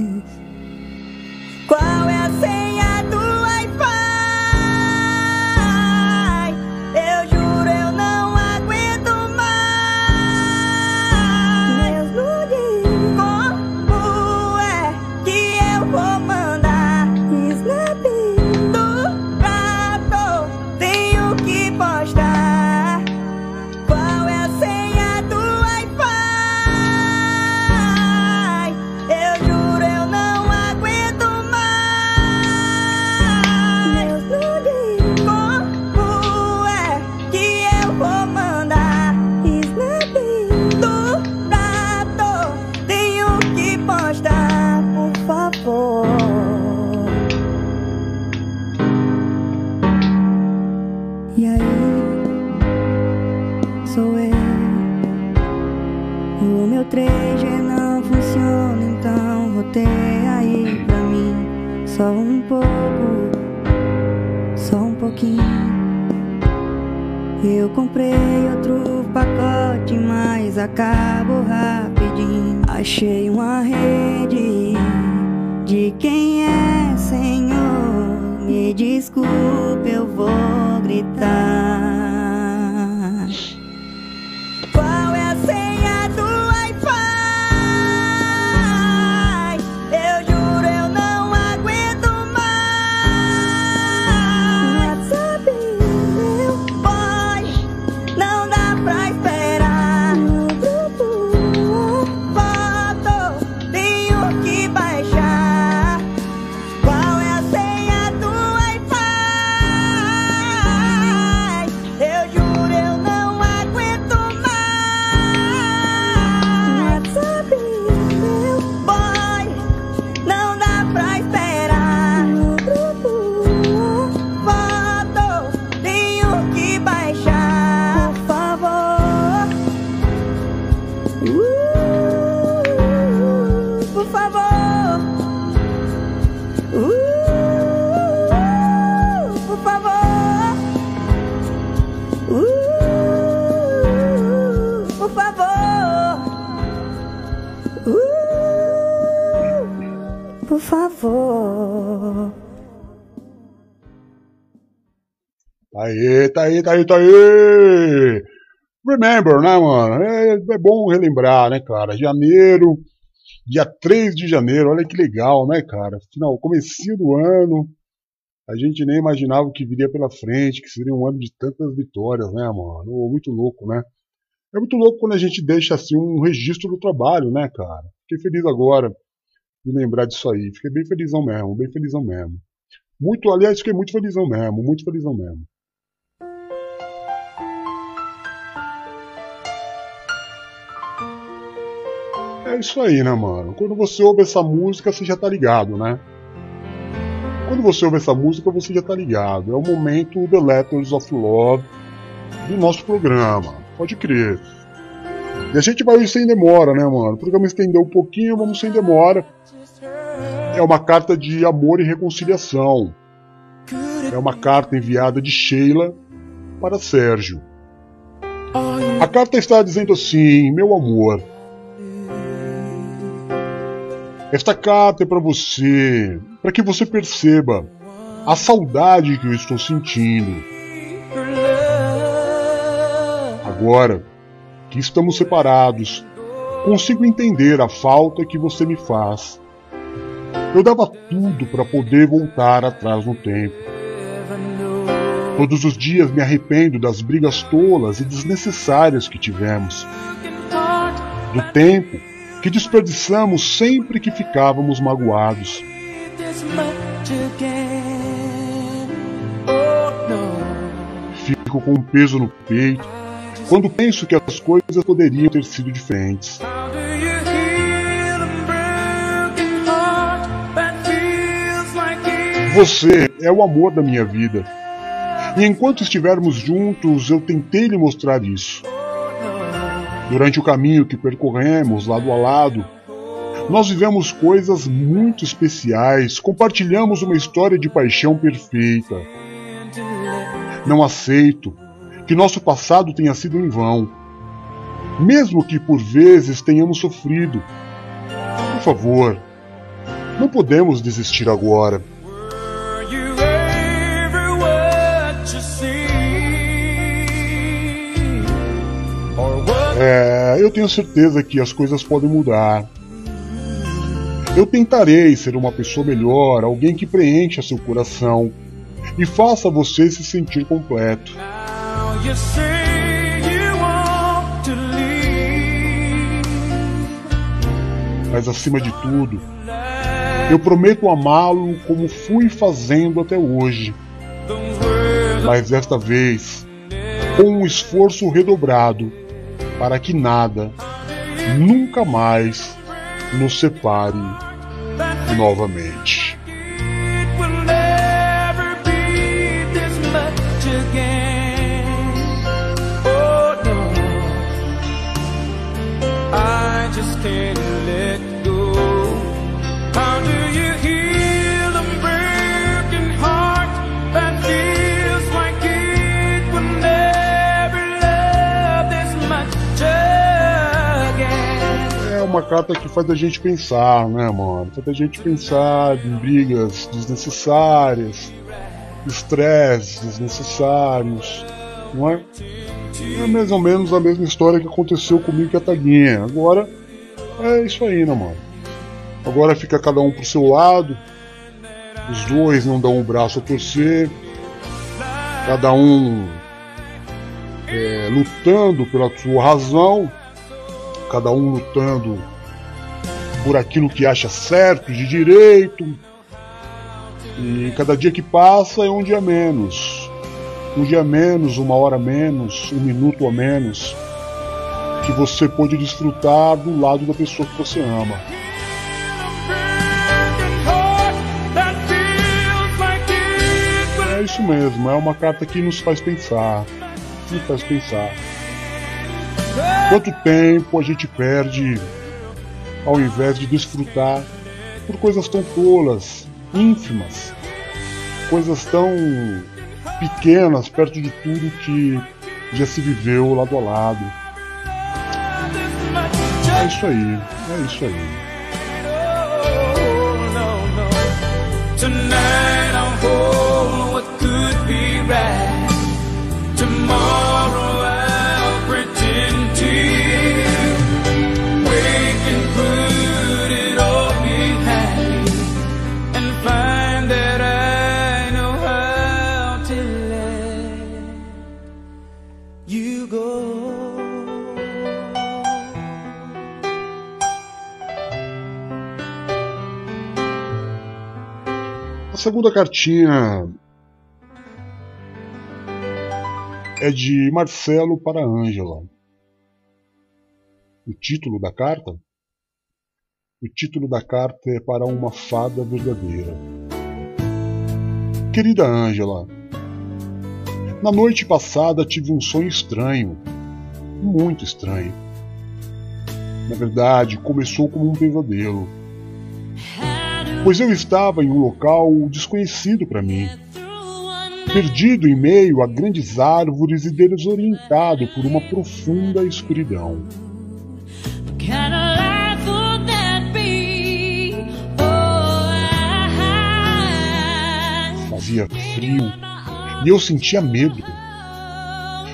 Comprei outro pacotes, mas acabo rapidinho. Achei uma rede de quem é Senhor. Me desculpe, eu vou gritar. Tá aí, tá aí, tá aí! Remember, né, mano? É, é bom relembrar, né, cara? Janeiro, dia 3 de janeiro, olha que legal, né, cara? Final, comecinho do ano, a gente nem imaginava o que viria pela frente, que seria um ano de tantas vitórias, né, mano? Muito louco, né? É muito louco quando a gente deixa, assim, um registro do trabalho, né, cara? Fiquei feliz agora de lembrar disso aí. Fiquei bem felizão mesmo, bem felizão mesmo. Muito, aliás, fiquei muito felizão mesmo, muito felizão mesmo. É isso aí, né, mano? Quando você ouve essa música, você já tá ligado, né? Quando você ouve essa música, você já tá ligado. É o momento The Letters of Love do nosso programa. Pode crer. E a gente vai sem demora, né, mano? O programa estendeu um pouquinho, vamos sem demora. É uma carta de amor e reconciliação. É uma carta enviada de Sheila para Sérgio. A carta está dizendo assim: Meu amor, esta carta é para você, para que você perceba a saudade que eu estou sentindo. Agora que estamos separados, consigo entender a falta que você me faz. Eu dava tudo para poder voltar atrás no tempo. Todos os dias me arrependo das brigas tolas e desnecessárias que tivemos. Do tempo que desperdiçamos sempre que ficávamos magoados. Fico com um peso no peito quando penso que as coisas poderiam ter sido diferentes. Você é o amor da minha vida. E enquanto estivermos juntos, eu tentei lhe mostrar isso. Durante o caminho que percorremos lado a lado, nós vivemos coisas muito especiais, compartilhamos uma história de paixão perfeita. Não aceito que nosso passado tenha sido em vão, mesmo que por vezes tenhamos sofrido. Por favor, não podemos desistir agora. É, eu tenho certeza que as coisas podem mudar. Eu tentarei ser uma pessoa melhor, alguém que preencha seu coração e faça você se sentir completo. Mas acima de tudo, eu prometo amá-lo como fui fazendo até hoje. Mas desta vez, com um esforço redobrado para que nada, nunca mais, nos separe novamente. Carta que faz a gente pensar, né, mano? Faz a gente pensar em brigas desnecessárias, estresse desnecessários, não é? É mais ou menos a mesma história que aconteceu comigo e com a Taguinha. Agora é isso aí, né, mano? Agora fica cada um pro seu lado, os dois não dão o braço a torcer, cada um é, lutando pela sua razão, cada um lutando por aquilo que acha certo, de direito. E cada dia que passa é um dia menos. Um dia menos, uma hora menos, um minuto a menos. Que você pode desfrutar do lado da pessoa que você ama. É isso mesmo, é uma carta que nos faz pensar. Nos faz pensar. Quanto tempo a gente perde ao invés de desfrutar por coisas tão tolas, ínfimas, coisas tão pequenas perto de tudo que já se viveu lado a lado. É isso aí, é isso aí. Segunda cartinha é de Marcelo para Ângela. O título da carta? O título da carta é para uma fada verdadeira. Querida Ângela, na noite passada tive um sonho estranho, muito estranho. Na verdade, começou como um pesadelo pois eu estava em um local desconhecido para mim, perdido em meio a grandes árvores e desorientado por uma profunda escuridão. Fazia frio e eu sentia medo.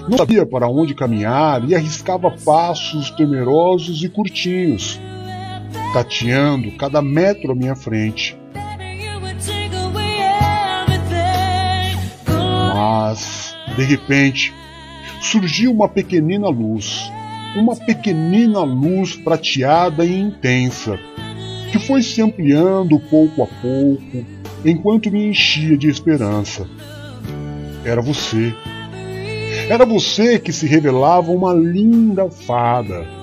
Não sabia para onde caminhar e arriscava passos temerosos e curtinhos, tateando cada metro à minha frente. Mas, de repente, surgiu uma pequenina luz, uma pequenina luz prateada e intensa, que foi se ampliando pouco a pouco, enquanto me enchia de esperança. Era você. Era você que se revelava uma linda fada.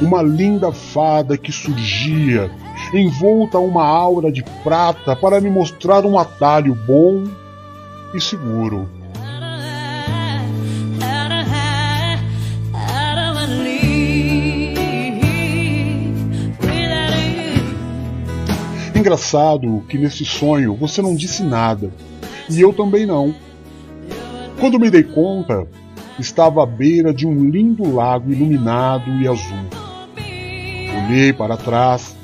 Uma linda fada que surgia, envolta uma aura de prata, para me mostrar um atalho bom e seguro. Engraçado que nesse sonho você não disse nada, e eu também não. Quando me dei conta, estava à beira de um lindo lago iluminado e azul. Olhei para trás,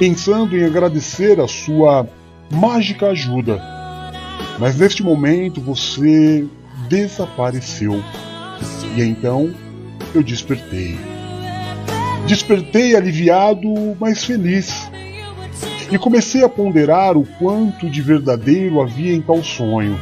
pensando em agradecer a sua mágica ajuda, mas neste momento você desapareceu. E então eu despertei. Despertei aliviado, mas feliz. E comecei a ponderar o quanto de verdadeiro havia em tal sonho.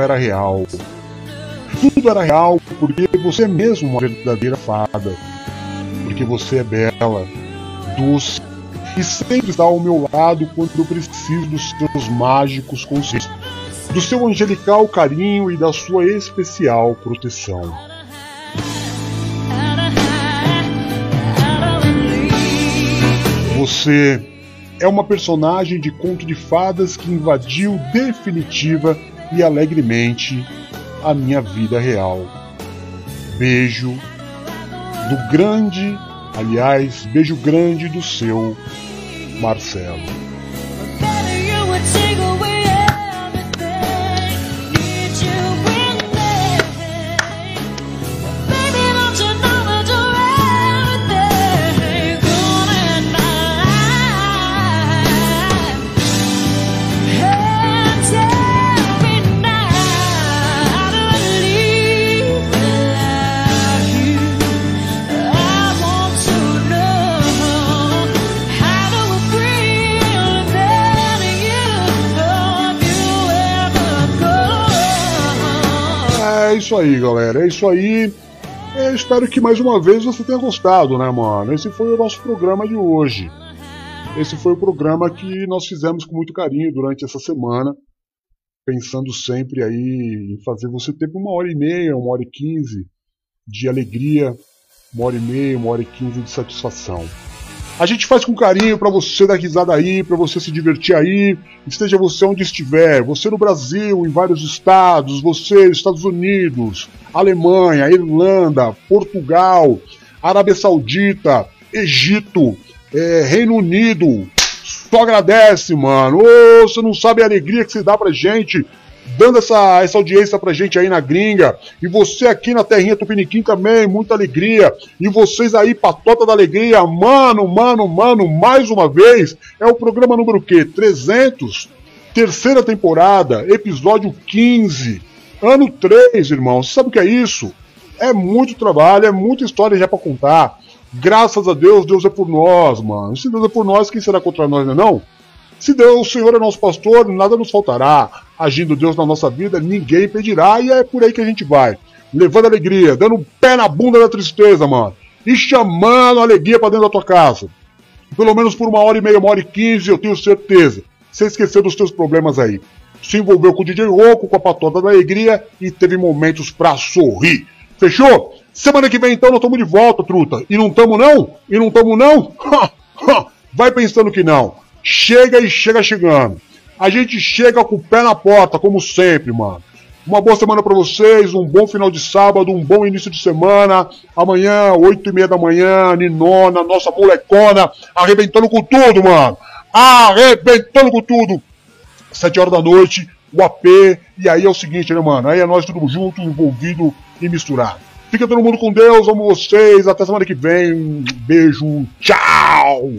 Era real. Tudo era real porque você é mesmo uma verdadeira fada. Porque você é bela, doce e sempre está ao meu lado quando eu preciso dos seus mágicos conselhos, do seu angelical carinho e da sua especial proteção. Você é uma personagem de conto de fadas que invadiu definitiva e alegremente a minha vida real. Beijo do grande, aliás, beijo grande do seu Marcelo. É isso aí, galera. É isso aí. Eu espero que mais uma vez você tenha gostado, né, mano? Esse foi o nosso programa de hoje. Esse foi o programa que nós fizemos com muito carinho durante essa semana, pensando sempre aí em fazer você ter uma hora e meia, uma hora e quinze de alegria, uma hora e meia, uma hora e quinze de satisfação. A gente faz com carinho pra você dar risada aí, pra você se divertir aí, esteja você onde estiver, você no Brasil, em vários estados, você Estados Unidos, Alemanha, Irlanda, Portugal, Arábia Saudita, Egito, é, Reino Unido. Só agradece, mano. Ô, você não sabe a alegria que você dá pra gente dando essa, essa audiência pra gente aí na gringa. E você aqui na terrinha Tupiniquim também, muita alegria. E vocês aí, patota da alegria, mano, mano, mano, mais uma vez. É o programa número quê? 300? Terceira temporada, episódio 15. Ano 3, irmão. Você sabe o que é isso? É muito trabalho, é muita história já pra contar. Graças a Deus, Deus é por nós, mano. Se Deus é por nós, quem será contra nós, não é não? Se Deus, o Senhor é nosso pastor, nada nos faltará. Agindo Deus na nossa vida, ninguém impedirá, e é por aí que a gente vai. Levando alegria, dando um pé na bunda da tristeza, mano. E chamando a alegria pra dentro da tua casa. Pelo menos por uma hora e meia, uma hora e quinze, eu tenho certeza. Sem esquecer dos teus problemas aí. Se envolveu com o DJ Roco, com a patota da alegria e teve momentos pra sorrir. Fechou? Semana que vem então nós estamos de volta, truta. E não tamo não? E não tamo não? Vai pensando que não. Chega e chega chegando. A gente chega com o pé na porta, como sempre, mano. Uma boa semana pra vocês, um bom final de sábado, um bom início de semana. Amanhã, 8 e meia da manhã, Ninona, nossa molecona, arrebentando com tudo, mano. Arrebentando com tudo. 7 horas da noite, o AP. E aí é o seguinte, né, mano? Aí é nós tudo junto, envolvido e misturado. Fica todo mundo com Deus, amo vocês. Até semana que vem. Um beijo, tchau!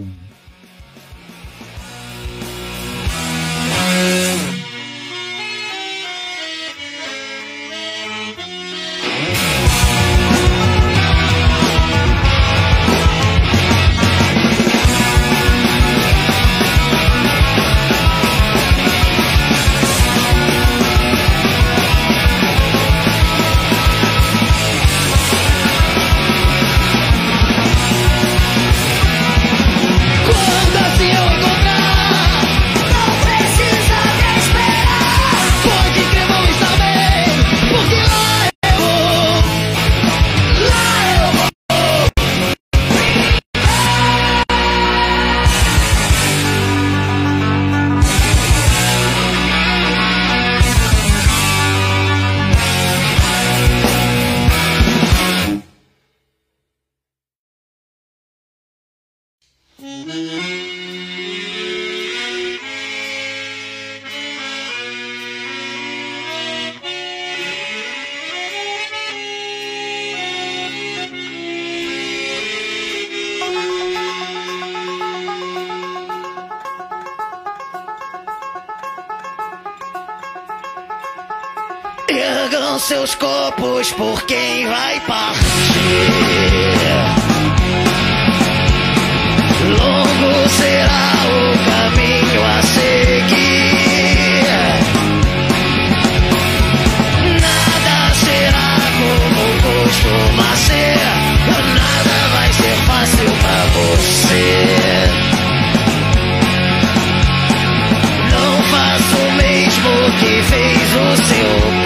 copos por quem vai partir. Longo será o caminho a seguir. Nada será como costuma ser. Nada vai ser fácil pra você. Não faço o mesmo que fez o seu